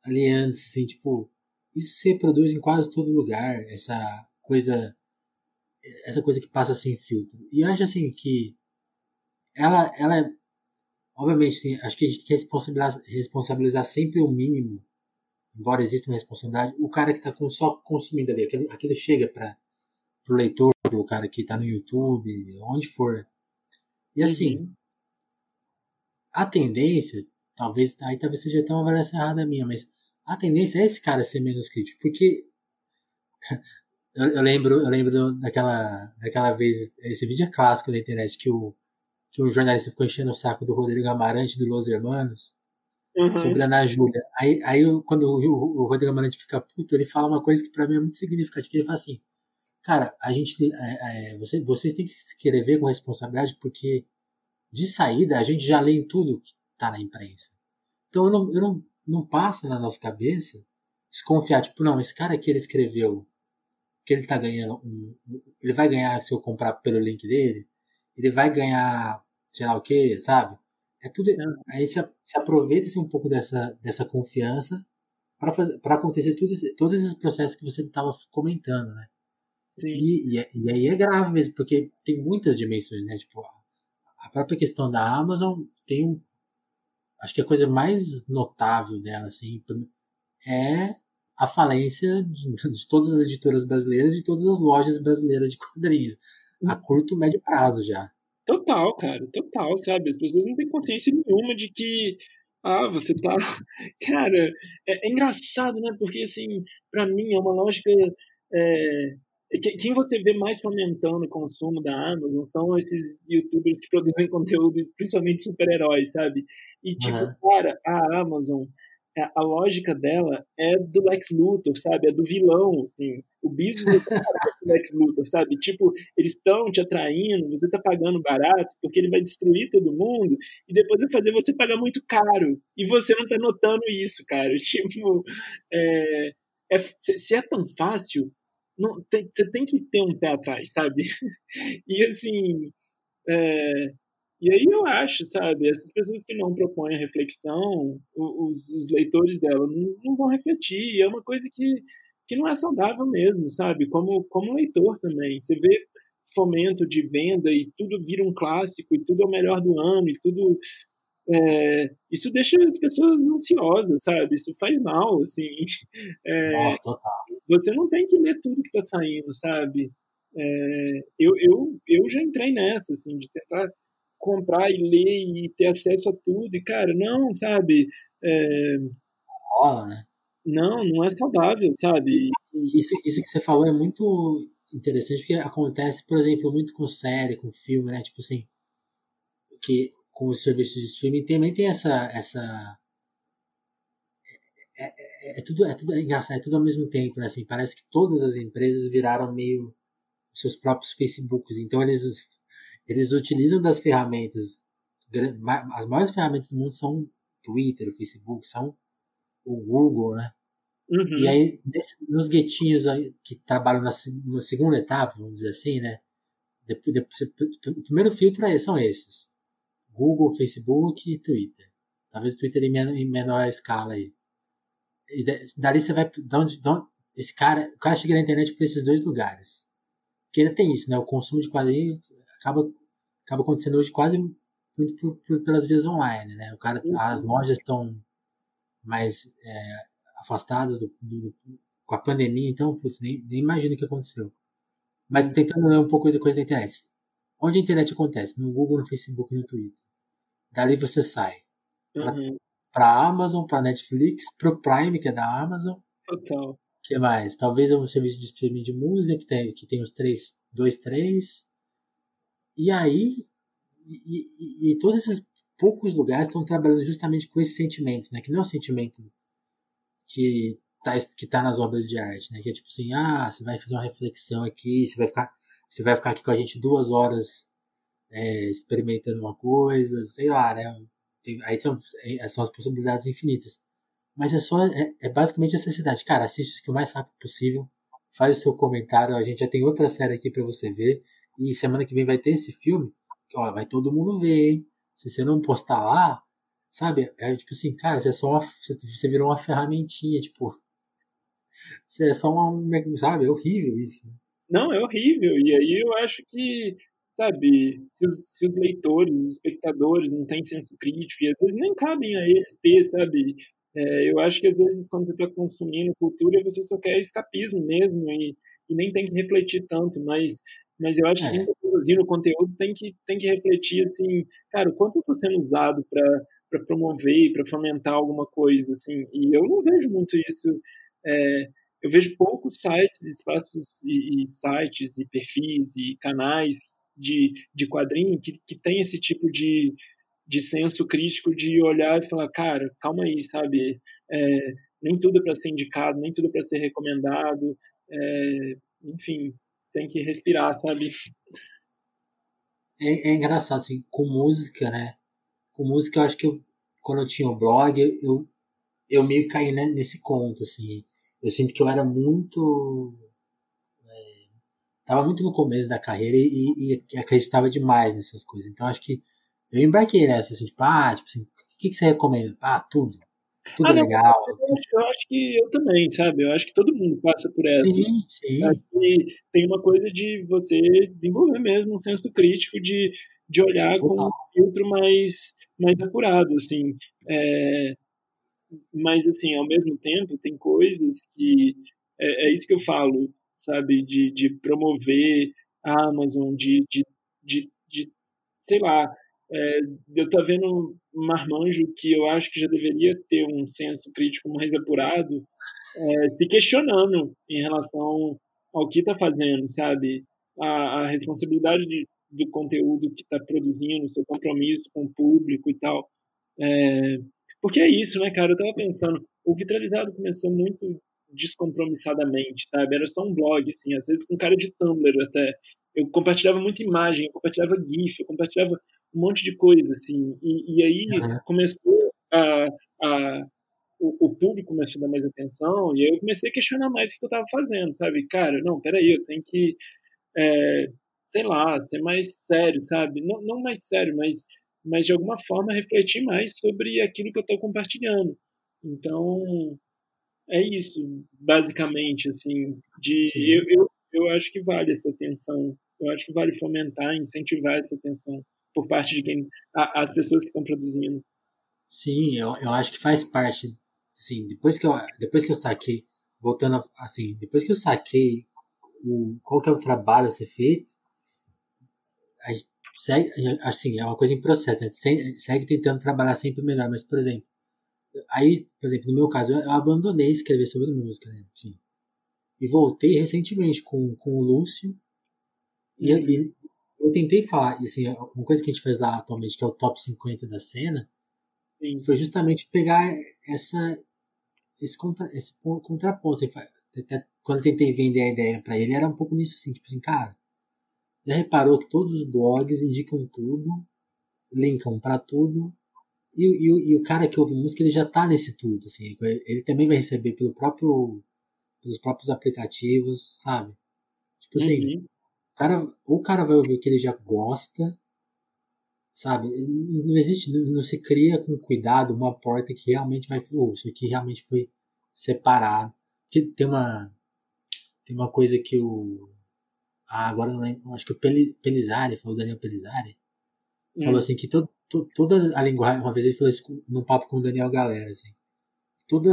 ali antes, assim, tipo, isso se reproduz em quase todo lugar, essa coisa essa coisa que passa sem filtro. E eu acho assim que ela, ela é, obviamente, sim, acho que a gente tem que responsabilizar, responsabilizar sempre o mínimo, embora exista uma responsabilidade, o cara que está só consumindo ali, aquele, aquele chega para o leitor, o cara que está no YouTube, onde for. E assim, uhum. a tendência, talvez, aí talvez seja até uma avaliação errada minha, mas a tendência é esse cara ser menos crítico, porque eu, eu, lembro, eu lembro daquela, daquela vez, esse vídeo é clássico da internet que o que o jornalista ficou enchendo o saco do Rodrigo Amarante do Los Hermanos uhum. sobre a Ana Júlia. Aí, aí quando o, o, Rodrigo Amarante fica puto, ele fala uma coisa que para mim é muito significativa. Ele fala assim, cara, a gente, é, é, você, vocês têm que se escrever com responsabilidade porque de saída a gente já lê em tudo que tá na imprensa. Então eu não, eu não, não passa na nossa cabeça desconfiar, tipo, não, esse cara aqui ele escreveu que ele tá ganhando um, ele vai ganhar se eu comprar pelo link dele, ele vai ganhar sei lá o que, sabe? É tudo. Aí se, se aproveita assim, um pouco dessa, dessa confiança para acontecer tudo esse, todos esses processos que você estava comentando, né? Sim. E, e, é, e, aí é grave mesmo, porque tem muitas dimensões, né? Tipo, a própria questão da Amazon tem um. Acho que a coisa mais notável dela, assim, é a falência de, de todas as editoras brasileiras, de todas as lojas brasileiras de quadrinhos, a curto, médio prazo já. Total, cara, total, sabe? As pessoas não têm consciência nenhuma de que, ah, você tá. Cara, é, é engraçado, né? Porque, assim, para mim é uma lógica. É, quem você vê mais fomentando o consumo da Amazon são esses youtubers que produzem conteúdo, principalmente super-heróis, sabe? E, tipo, uhum. cara, a Amazon é, a lógica dela é do Lex Luthor, sabe? É do vilão, assim. O business do Lex Luthor, sabe? Tipo, eles estão te atraindo, você tá pagando barato porque ele vai destruir todo mundo e depois vai fazer você pagar muito caro. E você não tá notando isso, cara. Tipo, é, é, se é tão fácil, não, tem, você tem que ter um pé atrás, sabe? E assim, é, e aí eu acho, sabe, essas pessoas que não propõem a reflexão, os, os leitores dela não, não, vão refletir. E é uma coisa que, que não é saudável mesmo, sabe? Como, como leitor também. Você vê fomento de venda e tudo vira um clássico e tudo é o melhor do ano e tudo. É, isso deixa as pessoas ansiosas, sabe? Isso faz mal, assim. É, Nossa, total. Você não tem que ler tudo que está saindo, sabe? É, eu, eu, eu já entrei nessa, assim, de tentar comprar e ler e ter acesso a tudo. E, cara, não, sabe? É... Rola, né? Não, não é saudável, sabe? Isso, isso que você falou é muito interessante, porque acontece, por exemplo, muito com série, com filme, né? Tipo assim, que com os serviços de streaming também tem essa. essa é, é, é, tudo, é tudo é engraçado, é tudo ao mesmo tempo, né? Assim, parece que todas as empresas viraram meio seus próprios Facebooks, então eles eles utilizam das ferramentas, as maiores ferramentas do mundo são o Twitter, o Facebook, são o Google, né? Uhum. E aí, nos guetinhos que trabalham na, na, segunda etapa, vamos dizer assim, né? Depois, depois, o primeiro filtro é, são esses: Google, Facebook e Twitter. Talvez Twitter em menor, em menor escala aí. E dali você vai. De onde, de onde, esse cara, o cara chega na internet por esses dois lugares. Porque ainda tem isso, né? O consumo de quadrinhos acaba, acaba acontecendo hoje quase muito por, por, pelas vias online, né? O cara, uhum. as lojas estão mais é, afastadas do, do, com a pandemia, então, putz, nem, nem imagino o que aconteceu. Mas uhum. tentando ler um pouco da coisa da internet. Onde a internet acontece? No Google, no Facebook e no Twitter. Dali você sai. Uhum. Para a Amazon, para Netflix, para o Prime, que é da Amazon. Total. que mais? Talvez um serviço de streaming de música que tem, que tem os três, dois, três. E aí, e, e, e, todos esses poucos lugares estão trabalhando justamente com esses sentimentos, né? Que não é um sentimento que tá, que tá nas obras de arte, né? Que é tipo assim, ah, você vai fazer uma reflexão aqui, você vai ficar, você vai ficar aqui com a gente duas horas é, experimentando uma coisa, sei lá, né? Tem, aí são, é, são as possibilidades infinitas. Mas é só, é, é basicamente essa cidade. Cara, assiste isso o mais rápido possível. Faz o seu comentário. A gente já tem outra série aqui para você ver. E semana que vem vai ter esse filme. Ó, vai todo mundo ver, hein? Se você não postar lá, sabe? É tipo assim, cara, você é só uma, você virou uma ferramentinha, tipo. Você é só uma, sabe? É horrível isso. Não, é horrível. E aí eu acho que, sabe, se os, se os leitores, os espectadores não têm senso crítico, e às vezes nem cabem a eles ter, sabe? É, eu acho que às vezes quando você está consumindo cultura, você só quer escapismo mesmo e, e, nem tem que refletir tanto, mas, mas eu acho que quem está produzindo conteúdo tem que, tem que refletir assim, cara, o quanto eu estou sendo usado para promover, para fomentar alguma coisa, assim, e eu não vejo muito isso. É, eu vejo poucos sites, espaços e, e, sites e perfis e canais de, de quadrinho que, que tem esse tipo de, de senso crítico de olhar e falar, cara, calma aí, sabe? É, nem tudo é para ser indicado, nem tudo é para ser recomendado. É, enfim, tem que respirar, sabe? É, é, engraçado, assim, com música, né? Com música, eu acho que eu, quando eu tinha o blog, eu, eu meio caí né, nesse conto, assim eu sinto que eu era muito. É, tava muito no começo da carreira e, e, acreditava demais nessas coisas. Então acho que eu embarquei nessa, assim, tipo, ah, tipo assim, o que, que você recomenda? Ah, tudo. Tudo ah, legal. eu, acho, eu, acho, que eu também, sabe? Eu acho que todo mundo passa por essa. Sim, sim. Acho que tem uma coisa de você desenvolver mesmo um senso crítico de, de olhar Total. com um filtro mais, mais apurado, assim. É, mas assim, ao mesmo tempo, tem coisas que é, é isso que eu falo, sabe, de, de promover a Amazon, de, de, de, de sei lá, é, eu tô vendo um marmanjo que eu acho que já deveria ter um senso crítico mais apurado, é, se questionando em relação ao que está fazendo, sabe? A, a responsabilidade de, do conteúdo que está produzindo, seu compromisso com o público e tal. É, porque é isso, né, cara? Eu tava pensando, o Vitralizado começou muito descompromissadamente, sabe? Era só um blog, assim, às vezes com cara de Tumblr até. Eu compartilhava muita imagem, eu compartilhava GIF, eu compartilhava um monte de coisa, assim. E, e aí uhum. começou a, a o, o, público começou a dar mais atenção e aí eu comecei a questionar mais o que eu estava fazendo, sabe? Cara, não, peraí, eu tenho que, é, sei lá, ser mais sério, sabe? Não, não mais sério, mas mas de alguma forma refletir mais sobre aquilo que eu estou compartilhando. Então, é isso, basicamente, assim, de eu, eu, eu, acho que vale essa atenção, eu acho que vale fomentar, incentivar essa atenção por parte de quem, a, as pessoas que estão produzindo. Sim, eu, eu acho que faz parte, assim, depois que eu, depois que eu saquei, voltando, assim, depois que eu saquei o, qual que é o trabalho a ser feito, a gente segue, assim, é uma coisa em processo, né? Segue, segue tentando trabalhar sempre melhor, mas, por exemplo, aí, por exemplo, no meu caso, eu abandonei escrever sobre música, né? Assim, e voltei recentemente com, com o Lúcio, e, e eu tentei falar, e, assim, uma coisa que a gente fez lá atualmente, que é o top 50 da cena, Sim. foi justamente pegar essa, esse, contra, esse contraponto. Até, quando eu tentei vender a ideia para ele, era um pouco nisso, assim, tipo assim, cara, já reparou que todos os blogs indicam tudo, linkam para tudo, e, e, e, o cara que ouve música ele já tá nesse tudo, assim, ele também vai receber pelo próprio, pelos próprios aplicativos, sabe? Tipo assim, uhum. O cara, ou o cara vai ouvir o que ele já gosta, sabe? Não existe, não, não se cria com cuidado uma porta que realmente vai, oh, isso aqui realmente foi separado. Porque tem uma, tem uma coisa que o ah, agora não lembro, acho que o Pelizari, o Daniel Pelizari, hum. falou assim que todo, to, toda a linguagem, uma vez ele falou isso num papo com o Daniel Galera, assim, toda,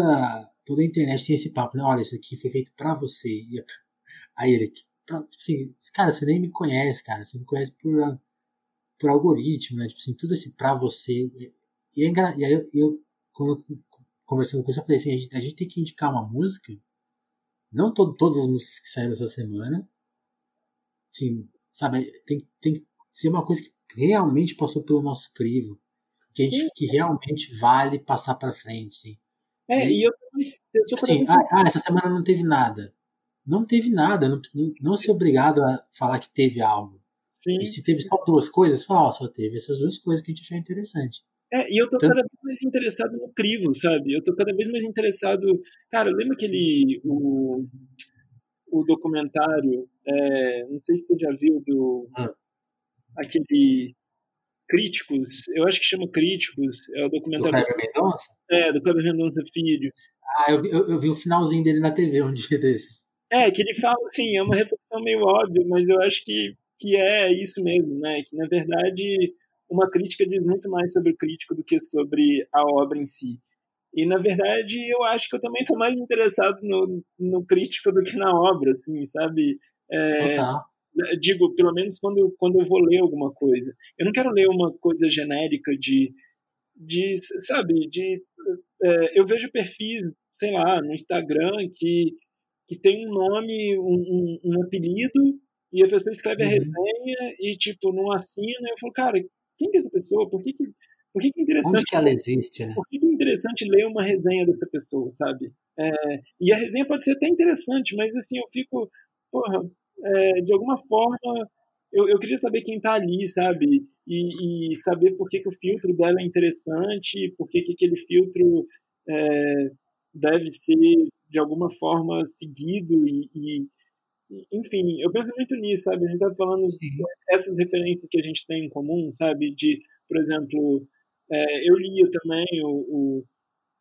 toda a internet tem esse papo, né? Olha, isso aqui foi feito pra você. E, aí ele, tipo assim, cara, você nem me conhece, cara, você me conhece por, por algoritmo, né? Tipo assim, tudo esse pra você. E, é e aí eu, eu, quando eu, conversando com isso, eu falei assim, a gente, a gente tem que indicar uma música, não todo, todas as músicas que saíram essa semana, Sim, sabe, tem, tem que ser uma coisa que realmente passou pelo nosso crivo. Que, a gente, que realmente vale passar para frente, sim. É, e, e eu, eu tipo assim, ah, ah, essa semana não teve nada. Não teve nada, não, não, ser obrigado a falar que teve algo. Sim. E se teve só duas coisas, fala, ó, só teve essas duas coisas que a gente achou interessante. É, e eu tô cada vez mais interessado no crivo, sabe? Eu tô cada vez mais interessado. Cara, lembra aquele. O, o documentário. É, não sei se você já viu do. Ah. Aquele. Críticos, eu acho que chama Críticos, é o documentário. Do Kleber Mendonça? É, do Kleber Mendonça Filho. Ah, eu, eu, eu vi o finalzinho dele na TV um dia desses. É, que ele fala assim, é uma reflexão meio óbvia, mas eu acho que, que é isso mesmo, né? Que na verdade uma crítica diz muito mais sobre o crítico do que sobre a obra em si. E na verdade eu acho que eu também estou mais interessado no, no crítico do que na obra, assim, sabe? É, digo, pelo menos quando, quando eu vou ler alguma coisa. Eu não quero ler uma coisa genérica de, de sabe, de é, eu vejo perfis, sei lá, no Instagram que que tem um nome, um, um, um apelido, e a pessoa escreve uhum. a resenha e, tipo, não assina. Eu falo, cara, quem que é essa pessoa? Por que, que, por que, que é interessante. Onde que ela existe, né? Por que, que é interessante ler uma resenha dessa pessoa, sabe? É, e a resenha pode ser até interessante, mas, assim, eu fico, porra, é, de alguma forma. Eu, eu queria saber quem tá ali, sabe? E, e saber por que, que o filtro dela é interessante, por que, que aquele filtro é, deve ser de alguma forma seguido e, e, enfim, eu penso muito nisso, sabe? A gente tá falando essas referências que a gente tem em comum, sabe? De, por exemplo, é, eu lia também o,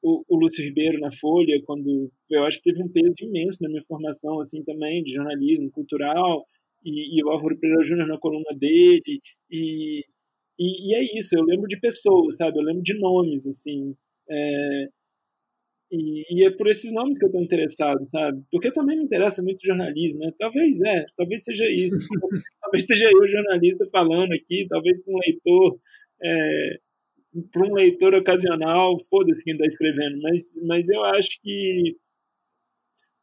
o, o, Lúcio Ribeiro na Folha, quando eu acho que teve um peso imenso na minha formação, assim, também, de jornalismo cultural, e, e o Álvaro Pereira Júnior na coluna dele, e, e, e, é isso, eu lembro de pessoas, sabe? Eu lembro de nomes, assim, é, e, e, é por esses nomes que eu estou interessado, sabe? Porque também me interessa muito jornalismo, né? Talvez, é, talvez seja isso. talvez seja eu, jornalista, falando aqui, talvez para um leitor, é, para um leitor ocasional, foda-se quem está escrevendo, mas, mas eu acho que,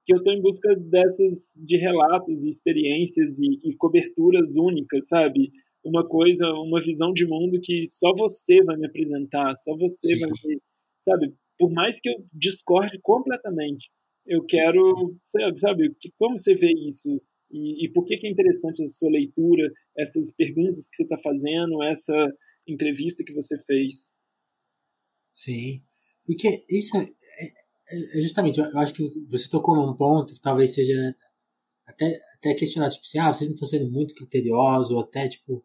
que eu estou em busca dessas, de relatos e experiências e, e coberturas únicas, sabe? Uma coisa, uma visão de mundo que só você vai me apresentar, só você Sim. vai me, sabe? Por mais que eu discorde completamente, eu quero, sabe, como você vê isso? E, e por que, que é interessante a sua leitura, essas perguntas que você está fazendo, essa entrevista que você fez? Sim, porque isso é, é, é, justamente, eu acho que você tocou num ponto que talvez seja até, até questionar, tipo assim, ah, vocês não estão sendo muito criteriosos, ou até, tipo,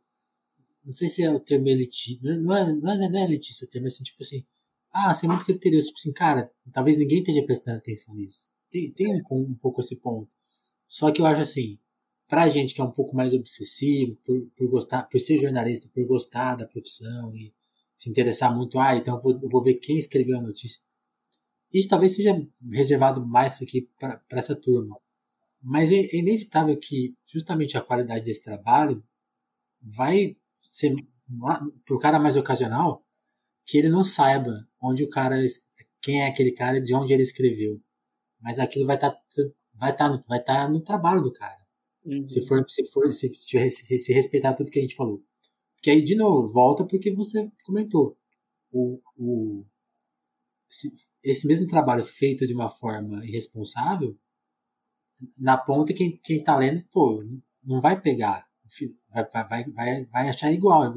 não sei se é o termo elitista, não é, não é, não é elitista o termo, assim, tipo assim, ah, você é muito criterioso. Tipo assim, cara, talvez ninguém esteja prestando atenção nisso. Tem, tem um, um, pouco esse ponto. Só que eu acho assim, pra gente que é um pouco mais obsessivo, por, por gostar, por ser jornalista, por gostar da profissão e se interessar muito, ah, então eu vou, eu vou ver quem escreveu a notícia. Isso talvez seja reservado mais para essa turma. Mas é, é inevitável que justamente a qualidade desse trabalho vai ser, para o cara mais ocasional, que ele não saiba onde o cara, quem é aquele cara e de onde ele escreveu. Mas aquilo vai estar tá, vai tá, vai tá no trabalho do cara. Uhum. Se for, se for, se, se, se respeitar tudo que a gente falou. Que aí, de novo, volta porque você comentou. O, o, esse mesmo trabalho feito de uma forma irresponsável, na ponta, quem, quem tá lendo, pô, não vai pegar. Vai, vai, vai, vai achar igual.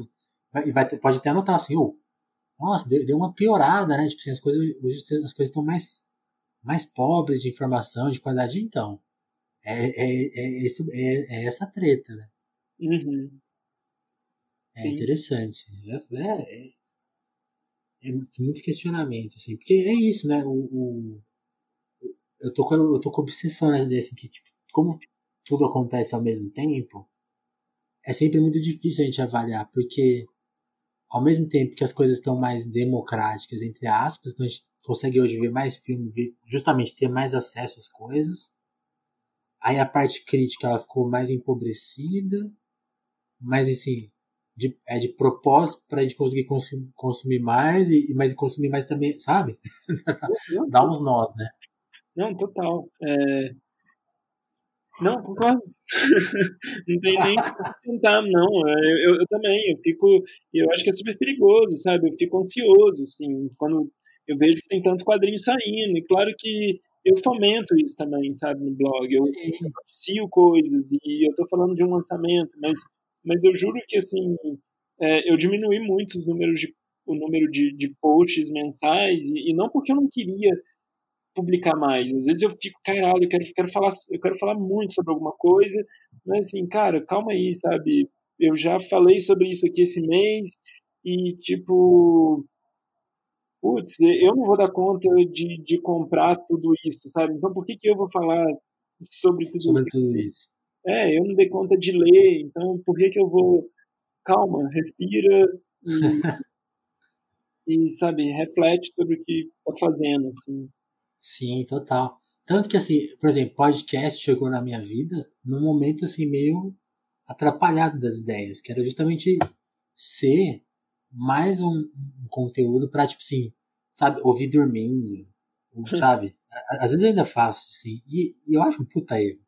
Vai, vai, pode até anotar assim, oh, nossa, deu, uma piorada, né? Tipo assim, as coisas, hoje as coisas estão mais, mais pobres de informação, de qualidade. Então, é, é, é, esse, é, é essa treta, né? Uhum. É Sim. interessante. É, é, é, é, muitos questionamentos, assim, porque é isso, né? O, o, eu, tô com, eu tô com obsessão né, desse que, tipo, como tudo acontece ao mesmo tempo, é sempre muito difícil a gente avaliar, porque ao mesmo tempo que as coisas estão mais democráticas, entre aspas, então a gente consegue hoje ver mais filme, ver, justamente ter mais acesso às coisas. Aí a parte crítica ela ficou mais empobrecida, mas assim, de, é de propósito para a gente conseguir consumir, consumir mais, e, mas consumir mais também, sabe? Dá uns nós, né? Não, total. É, não, concordo. não tem nem sentar, não. É, eu, eu, eu, também, eu fico. Eu acho que é super perigoso, sabe? Eu fico ansioso, assim, quando eu vejo que tem tantos quadrinhos saindo. E claro que eu fomento isso também, sabe, no blog. Eu noticio coisas e eu tô falando de um lançamento, mas, mas eu juro que, assim, é, eu diminui muito os números de o número de, de posts mensais, e, e, não porque eu não queria publicar mais. Às vezes eu fico, caralho, eu quero, quero, falar, eu quero falar muito sobre alguma coisa, mas assim, cara, calma aí, sabe? Eu já falei sobre isso aqui esse mês, e tipo. Putz, eu não vou dar conta de, de comprar tudo isso, sabe? Então por que, que eu vou falar sobre tudo sobre isso? Tudo isso. É, eu não dei conta de ler, então por que, que eu vou. Calma, respira e, e sabe, reflete sobre o que tá fazendo, assim. Sim, total. Tanto que, assim, por exemplo, podcast chegou na minha vida num momento, assim, meio atrapalhado das ideias, que era justamente ser mais um, um conteúdo pra, tipo assim, sabe, ouvir dormindo, sabe? Às vezes eu ainda faço, assim, e, e eu acho um puta erro.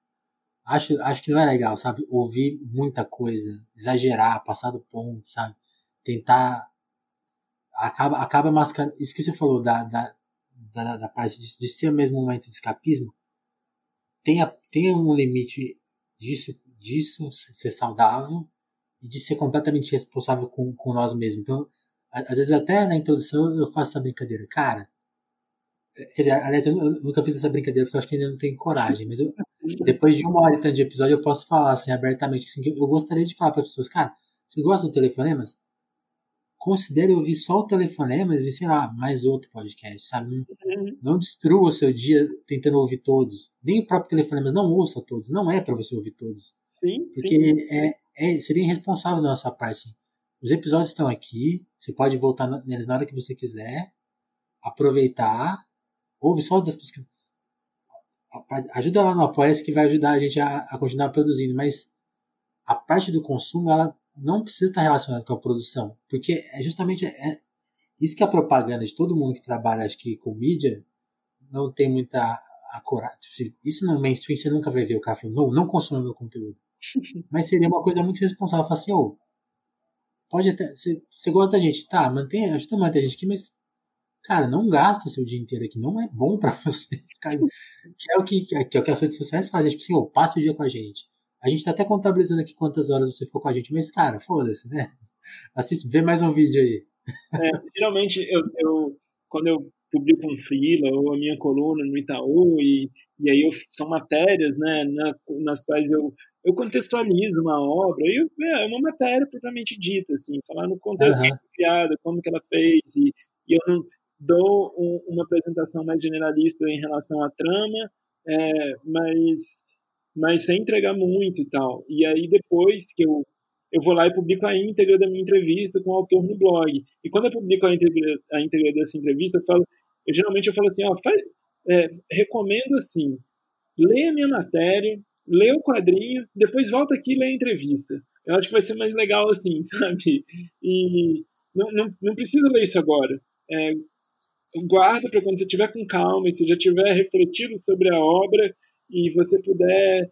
Acho, acho que não é legal, sabe? Ouvir muita coisa, exagerar, passar do ponto, sabe? Tentar. Acaba, acaba mascarando. Isso que você falou da, da, da, da parte de, de ser mesmo um momento de escapismo. Tem, a, tem um limite disso, disso ser saudável e de ser completamente responsável com, com nós mesmos. Então, às vezes até na introdução eu faço essa brincadeira. Cara, quer dizer, aliás, eu nunca fiz essa brincadeira porque eu acho que ainda não tenho coragem, mas eu, depois de uma hora e tanto de episódio, eu posso falar assim abertamente assim, que eu gostaria de falar para as pessoas, cara, você gosta do telefonemas? Considere ouvir só o telefonemas e, sei lá, mais outro podcast, sabe? Não, uhum. não destrua o seu dia tentando ouvir todos. Nem o próprio telefonemas, não ouça todos. Não é para você ouvir todos. Sim. Porque sim. É, é, seria irresponsável da nossa parte. Assim. Os episódios estão aqui, você pode voltar neles na hora que você quiser, aproveitar, ouve só das pessoas que ajuda lá no apoia que vai ajudar a gente a, a, continuar produzindo, mas a parte do consumo ela não precisa estar relacionada com a produção, porque é justamente é, isso que a propaganda de todo mundo que trabalha acho que com mídia não tem muita a coragem. Tipo, isso no mainstream você nunca vai ver o cara falando, não, não consome meu conteúdo. Mas seria uma coisa muito responsável, falar assim, oh, pode até, você, gosta da gente, tá, mantém, ajuda a manter a gente aqui, mas cara, não gasta seu dia inteiro aqui, não é bom para você ficar. que é o que, que, é o que as redes sociais fazem, tipo assim, oh, passe o dia com a gente. A gente tá até contabilizando aqui quantas horas você ficou com a gente, mas, cara, foda-se, né? Assiste, vê mais um vídeo aí. É, geralmente, eu, eu, quando eu publico um freela ou a minha coluna no Itaú, e, e aí eu, são matérias, né, na, nas quais eu, eu contextualizo uma obra, e eu, é, é uma matéria propriamente dita, assim, falar no contexto uhum. criada, como que ela fez, e, e eu não, dou um, uma apresentação mais generalista em relação à trama, é, mas, mas sem entregar muito e tal. E aí depois que eu eu vou lá e publico a íntegra da minha entrevista com o autor no blog. E quando eu publico a íntegra, a íntegra dessa entrevista, eu falo, eu, geralmente eu falo assim, ó, faz, é, recomendo assim, lê a minha matéria, lê o quadrinho, depois volta aqui e lê a entrevista. Eu acho que vai ser mais legal assim, sabe? E não, não, não precisa ler isso agora. É, guarda para quando você estiver com calma e você já tiver refletido sobre a obra e você puder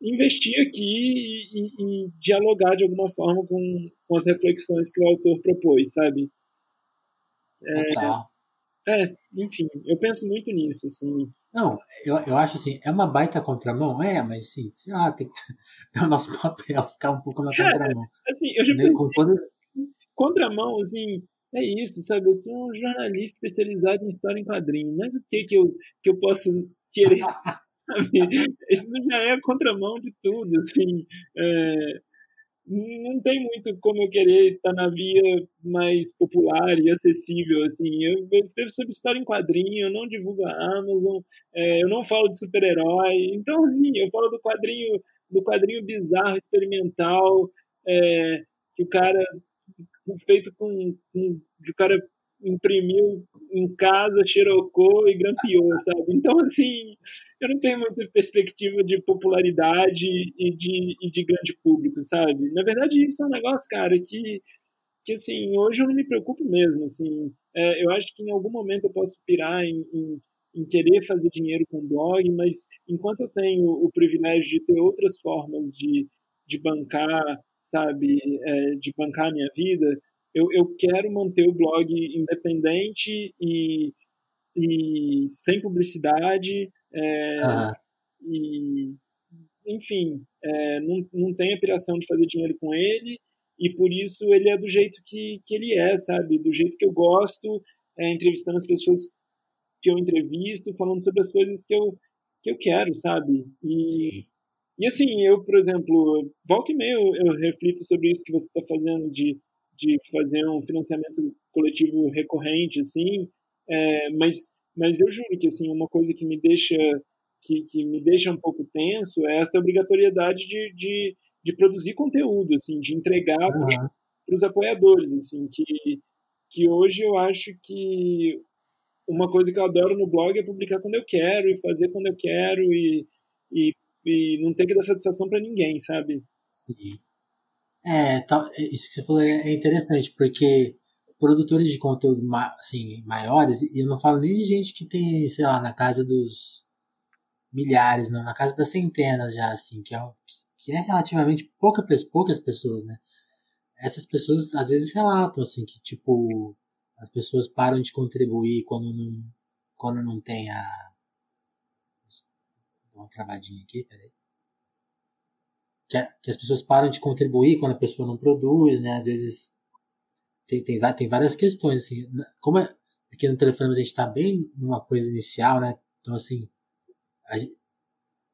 investir aqui e, e, e dialogar de alguma forma com, com, as reflexões que o autor propôs, sabe? É, é, enfim, eu penso muito nisso, assim. Não, eu, eu acho assim, é uma baita contramão, é, mas sim, sei lá, tem que, é o nosso papel ficar um pouco na contramão. assim, eu já pensei, com todo... contramão, assim, é isso, sabe? Eu sou um jornalista especializado em história em quadrinhos, mas o que que eu, que eu posso querer, Isso já é a contramão de tudo, assim. É, não tem muito como eu querer estar na via mais popular e acessível, assim. Eu, eu escrevo sobre história em quadrinho, eu não divulgo a Amazon, é, eu não falo de super-herói. Então, assim, eu falo do quadrinho, do quadrinho bizarro, experimental, é, que o cara feito com, com que o cara imprimiu em casa, xerocou e grampeou, sabe? Então, assim, eu não tenho muita perspectiva de popularidade e de, e de grande público, sabe? Na verdade, isso é um negócio, cara, que, que assim, hoje eu não me preocupo mesmo, assim. É, eu acho que em algum momento eu posso pirar em, em, em querer fazer dinheiro com blog, mas enquanto eu tenho o privilégio de ter outras formas de, de bancar sabe, é, de bancar a minha vida, eu, eu quero manter o blog independente e, e sem publicidade, é, uhum. e, enfim, é, não, não tenho a piração de fazer dinheiro com ele, e por isso ele é do jeito que, que ele é, sabe? Do jeito que eu gosto, é, entrevistando as pessoas que eu entrevisto, falando sobre as coisas que eu, que eu quero, sabe? E, e assim, eu, por exemplo, volta e meia eu, eu reflito sobre isso que você está fazendo de, de fazer um financiamento coletivo recorrente, assim, é, mas, mas eu juro que, assim, uma coisa que me deixa que, que me deixa um pouco tenso é essa obrigatoriedade de, de, de produzir conteúdo, assim, de entregar uhum. para os apoiadores, assim, que, que hoje eu acho que uma coisa que eu adoro no blog é publicar quando eu quero e fazer quando eu quero e, e, e não ter que dar satisfação para ninguém, sabe? Sim. É, tá, isso que você falou é interessante, porque produtores de conteúdo assim, maiores, e eu não falo nem de gente que tem, sei lá, na casa dos milhares, não, na casa das centenas já, assim, que é, que é relativamente pouca, poucas pessoas, né? Essas pessoas às vezes relatam, assim, que tipo, as pessoas param de contribuir quando não, quando não tem a. Dá uma travadinha aqui, peraí. Que, a, que as pessoas param de contribuir quando a pessoa não produz, né? Às vezes tem, tem, tem várias questões, assim. Como é, aqui no telefone a gente está bem numa coisa inicial, né? Então, assim, Gente,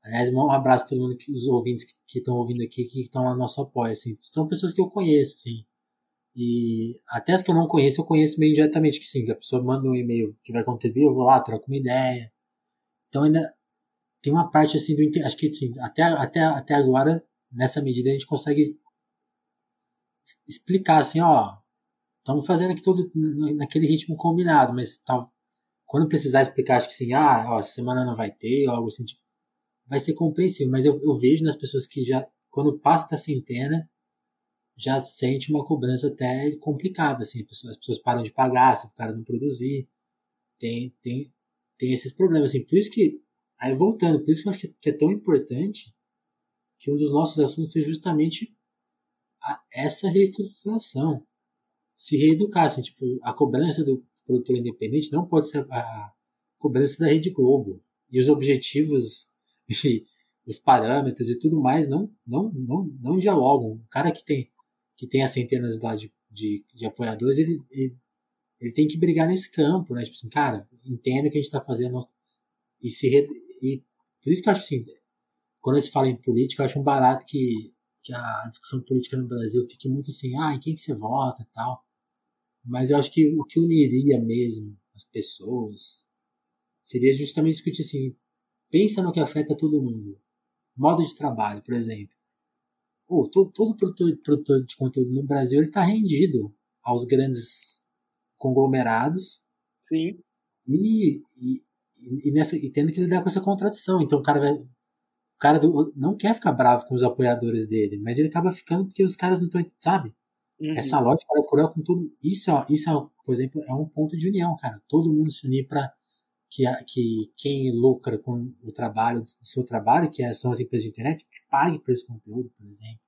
aliás, um abraço a todo mundo, que, os ouvintes que estão ouvindo aqui, que estão lá no nosso apoio, assim. São pessoas que eu conheço, assim. E até as que eu não conheço, eu conheço meio indiretamente, que sim, que a pessoa manda um e-mail que vai contribuir, eu vou lá, troco uma ideia. Então ainda tem uma parte assim do acho que sim, até, até, até agora, nessa medida, a gente consegue explicar assim, ó, estamos fazendo aqui tudo naquele ritmo combinado, mas tal, quando precisar explicar, acho que sim, ah, ó, semana não vai ter, ou algo assim, tipo, vai ser compreensível. Mas eu, eu vejo nas pessoas que já, quando passa da centena, já sente uma cobrança até complicada, assim, as pessoas, as pessoas param de pagar, se o cara não produzir, tem, tem, tem esses problemas, assim, por isso que, aí voltando, por isso que eu acho que, que é tão importante que um dos nossos assuntos seja justamente a, essa reestruturação, se reeducar, assim, tipo, a cobrança do produtor independente não pode ser a cobrança da Rede Globo. E os objetivos e os parâmetros e tudo mais não, não, não, não dialogam. O cara que tem, que tem as centenas lá de, de, de apoiadores, ele, ele, ele, tem que brigar nesse campo, né? Tipo assim, cara, entenda o que a gente está fazendo. E, se, e por isso que eu acho assim, quando se fala em política, eu acho um barato que, que a discussão política no Brasil fique muito assim, ah, em quem que você vota e tal. Mas eu acho que o que uniria mesmo as pessoas seria justamente discutir assim: pensa no que afeta todo mundo. Modo de trabalho, por exemplo. Pô, todo, todo produtor, produtor de conteúdo no Brasil está rendido aos grandes conglomerados. Sim. E, e, e, nessa, e tendo que lidar com essa contradição. Então o cara vai. O cara do, não quer ficar bravo com os apoiadores dele, mas ele acaba ficando porque os caras não estão. Sabe? Uhum. Essa lógica ela cruel com tudo. Isso, isso, por exemplo, é um ponto de união, cara. Todo mundo se unir para que, que quem lucra com o trabalho, do seu trabalho, que é, são as empresas de internet, que pague por esse conteúdo, por exemplo.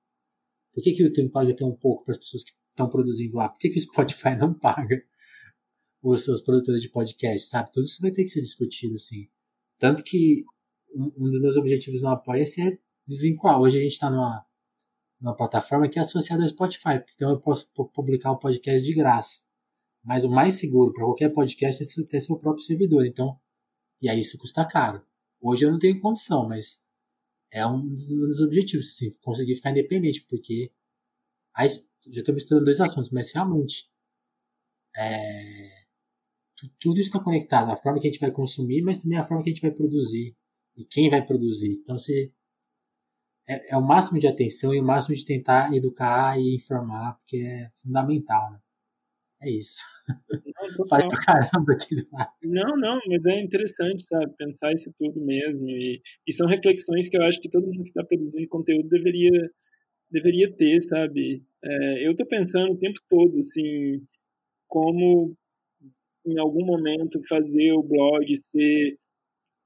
Por que, que o YouTube paga tão pouco para as pessoas que estão produzindo lá? Por que, que o Spotify não paga os seus produtores de podcast, sabe? Tudo isso vai ter que ser discutido, assim. Tanto que um, dos meus objetivos no Apoia-se é desvincular. Hoje a gente está numa numa plataforma que é associada ao Spotify, então eu posso publicar o podcast de graça. Mas o mais seguro para qualquer podcast é ter seu próprio servidor. Então, e aí isso custa caro. Hoje eu não tenho condição, mas é um dos objetivos, assim, conseguir ficar independente, porque aí, já estou misturando dois assuntos, mas realmente é, tudo está conectado, a forma que a gente vai consumir, mas também a forma que a gente vai produzir e quem vai produzir. Então, se é, é, o máximo de atenção e o máximo de tentar educar e informar, porque é fundamental, né? É isso. Não, Falei pra caramba aqui do lado. Não, não, mas é interessante, sabe? Pensar isso tudo mesmo. E, e são reflexões que eu acho que todo mundo que está produzindo conteúdo deveria, deveria ter, sabe? É, eu tô pensando o tempo todo, assim, como em algum momento fazer o blog ser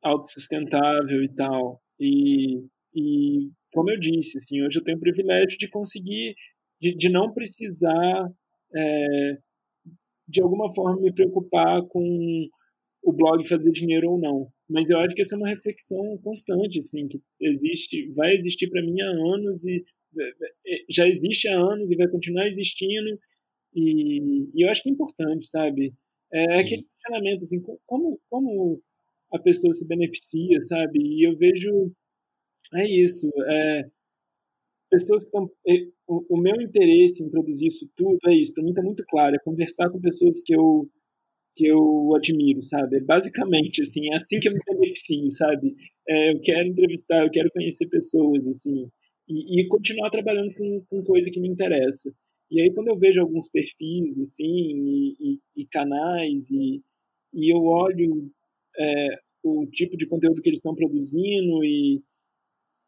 autossustentável e tal. E, e como eu disse, assim, hoje eu tenho o privilégio de conseguir, de, de não precisar, é, de alguma forma, me preocupar com o blog fazer dinheiro ou não. Mas eu acho que essa é uma reflexão constante, assim, que existe, vai existir para mim há anos e é, já existe há anos e vai continuar existindo. E, e eu acho que é importante, sabe? É, é aquele questionamento, assim, como, como a pessoa se beneficia, sabe? E eu vejo. É isso. É, pessoas que estão. O, o, meu interesse em produzir isso tudo é isso. Para mim está muito claro. É conversar com pessoas que eu que eu admiro, sabe? É basicamente, assim, é assim que eu me beneficio, sabe? É, eu quero entrevistar, eu quero conhecer pessoas, assim, e, e continuar trabalhando com, com coisa que me interessa. E aí, quando eu vejo alguns perfis, assim, e, e, e canais, e, e eu olho é, o tipo de conteúdo que eles estão produzindo e,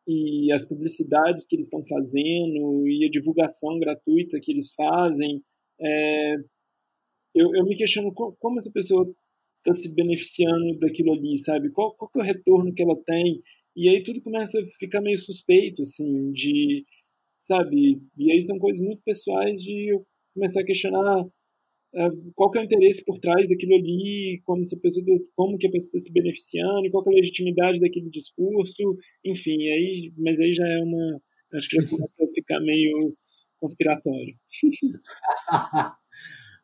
e as publicidades que eles estão fazendo e a divulgação gratuita que eles fazem, é, eu, eu me questiono como essa pessoa está se beneficiando daquilo ali, sabe? Qual, qual é o retorno que ela tem? E aí tudo começa a ficar meio suspeito, assim, de, sabe? E aí são coisas muito pessoais de eu começar a questionar qual que é o interesse por trás daquilo ali, como, essa pessoa, como que a pessoa está se beneficiando, qual que é a legitimidade daquele discurso, enfim, aí, mas aí já é uma, acho que já começa a ficar meio conspiratório.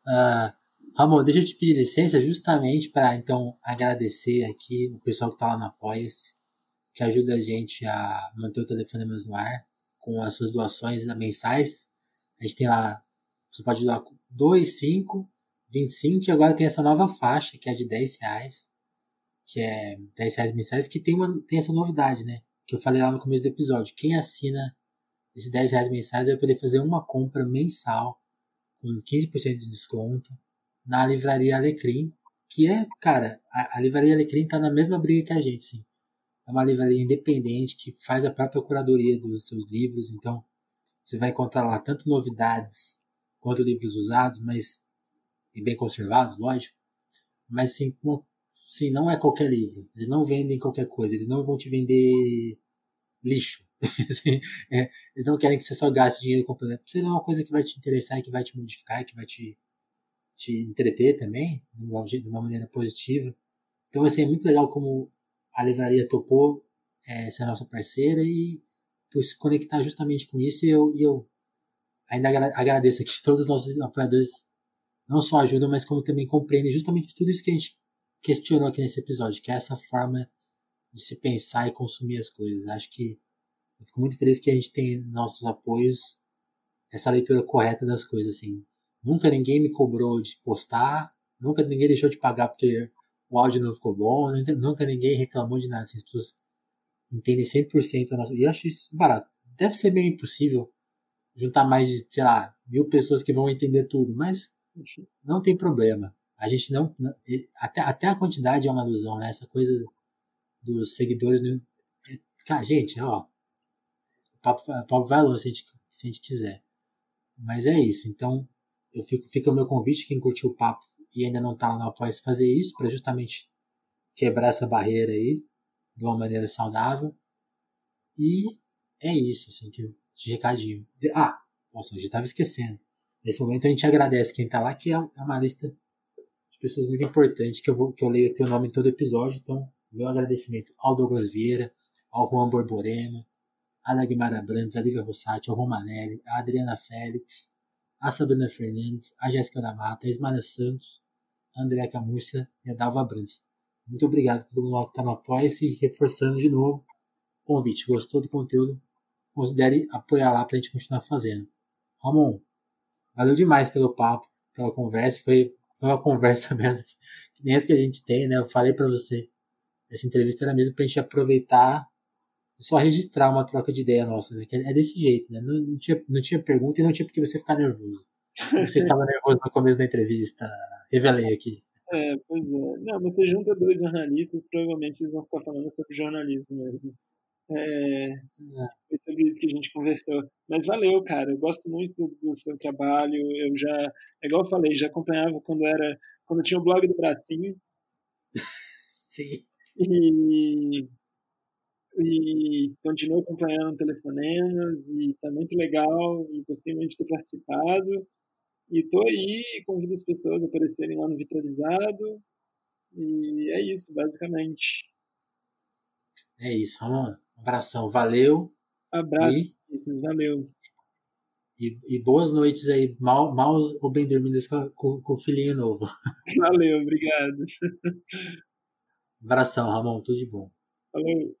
uh, Ramon, deixa eu te pedir licença justamente para então agradecer aqui o pessoal que está lá no Apoia-se, que ajuda a gente a manter o telefone no ar com as suas doações mensais. A gente tem lá, você pode doar 2, 5, 25 e agora tem essa nova faixa que é de 10 reais, que é 10 reais mensais, que tem, uma, tem essa novidade, né? Que eu falei lá no começo do episódio. Quem assina esses 10 reais mensais vai poder fazer uma compra mensal com 15% de desconto na Livraria Alecrim, que é, cara, a, a Livraria Alecrim tá na mesma briga que a gente, sim. É uma livraria independente que faz a própria curadoria dos seus livros, então você vai encontrar lá tanto novidades quanto livros usados, mas e bem conservados, lógico. Mas sim, sim, não é qualquer livro. Eles não vendem qualquer coisa. Eles não vão te vender lixo. é, eles não querem que você só gaste dinheiro comprando. Precisa é uma coisa que vai te interessar que vai te modificar que vai te te entreter também, de uma maneira positiva. Então, assim, é muito legal como a livraria topou é, ser nossa parceira e por se conectar justamente com isso. E eu, e eu ainda agradeço aqui todos os nossos apoiadores, não só ajudam, mas como também compreendem justamente tudo isso que a gente questionou aqui nesse episódio, que é essa forma de se pensar e consumir as coisas. Acho que eu fico muito feliz que a gente tem nossos apoios essa leitura correta das coisas, assim. Nunca ninguém me cobrou de postar, nunca ninguém deixou de pagar porque o áudio não ficou bom, nunca, nunca ninguém reclamou de nada. Assim, as pessoas entendem 100% a nossa. E eu acho isso barato. Deve ser meio impossível juntar mais de, sei lá, mil pessoas que vão entender tudo, mas não tem problema. A gente não. Até, até a quantidade é uma ilusão, né? Essa coisa dos seguidores. No, é, cara, gente, ó. O papo, papo vai longe se a, gente, se a gente quiser. Mas é isso. Então, eu fico, fica o meu convite, quem curtiu o papo e ainda não está lá no Apoia fazer isso, para justamente quebrar essa barreira aí de uma maneira saudável. E é isso, assim, que de recadinho. Ah, nossa, eu já estava esquecendo. Nesse momento a gente agradece quem está lá, que é, é uma lista de pessoas muito importantes que eu, vou, que eu leio aqui o nome em todo episódio. Então, meu agradecimento ao Douglas Vieira, ao Juan Borborema, a Dagmara Brandes, a Lívia Rossati, ao Romanelli, a Adriana Félix, a Sabrina Fernandes, a Jéssica da Mata, a Ismara Santos, a Andréa Camurcia e a Dalva Brandes. Muito obrigado a todo mundo que está no Apoia-se e reforçando de novo o convite. Gostou do conteúdo? Considere apoiar lá para a gente continuar fazendo. Ramon, valeu demais pelo papo, pela conversa. Foi, foi uma conversa mesmo, que nem as que a gente tem, né? Eu falei para você. Essa entrevista era mesmo para a gente aproveitar só registrar uma troca de ideia nossa, né? Que é desse jeito, né? Não, não, tinha, não tinha pergunta e não tinha porque você ficar nervoso. Você estava nervoso no começo da entrevista, revelei aqui. É, pois é. Não, você junta dois jornalistas, provavelmente eles vão ficar falando sobre jornalismo mesmo. É. Foi sobre isso que a gente conversou. Mas valeu, cara. Eu gosto muito do seu trabalho. Eu já, é igual eu falei, já acompanhava quando era, quando tinha o blog do Bracinho. Sim. E e continuo acompanhando telefonemas e está muito legal e gostei muito de ter participado e tô aí convido as pessoas a aparecerem lá no Vitralizado e é isso basicamente é isso Ramon abração valeu abraço e... isso valeu E, e boas noites aí, mal, mal ou bem dormidas com, com, o filhinho novo. Valeu, obrigado. Abração, Ramon, tudo de bom. Falou.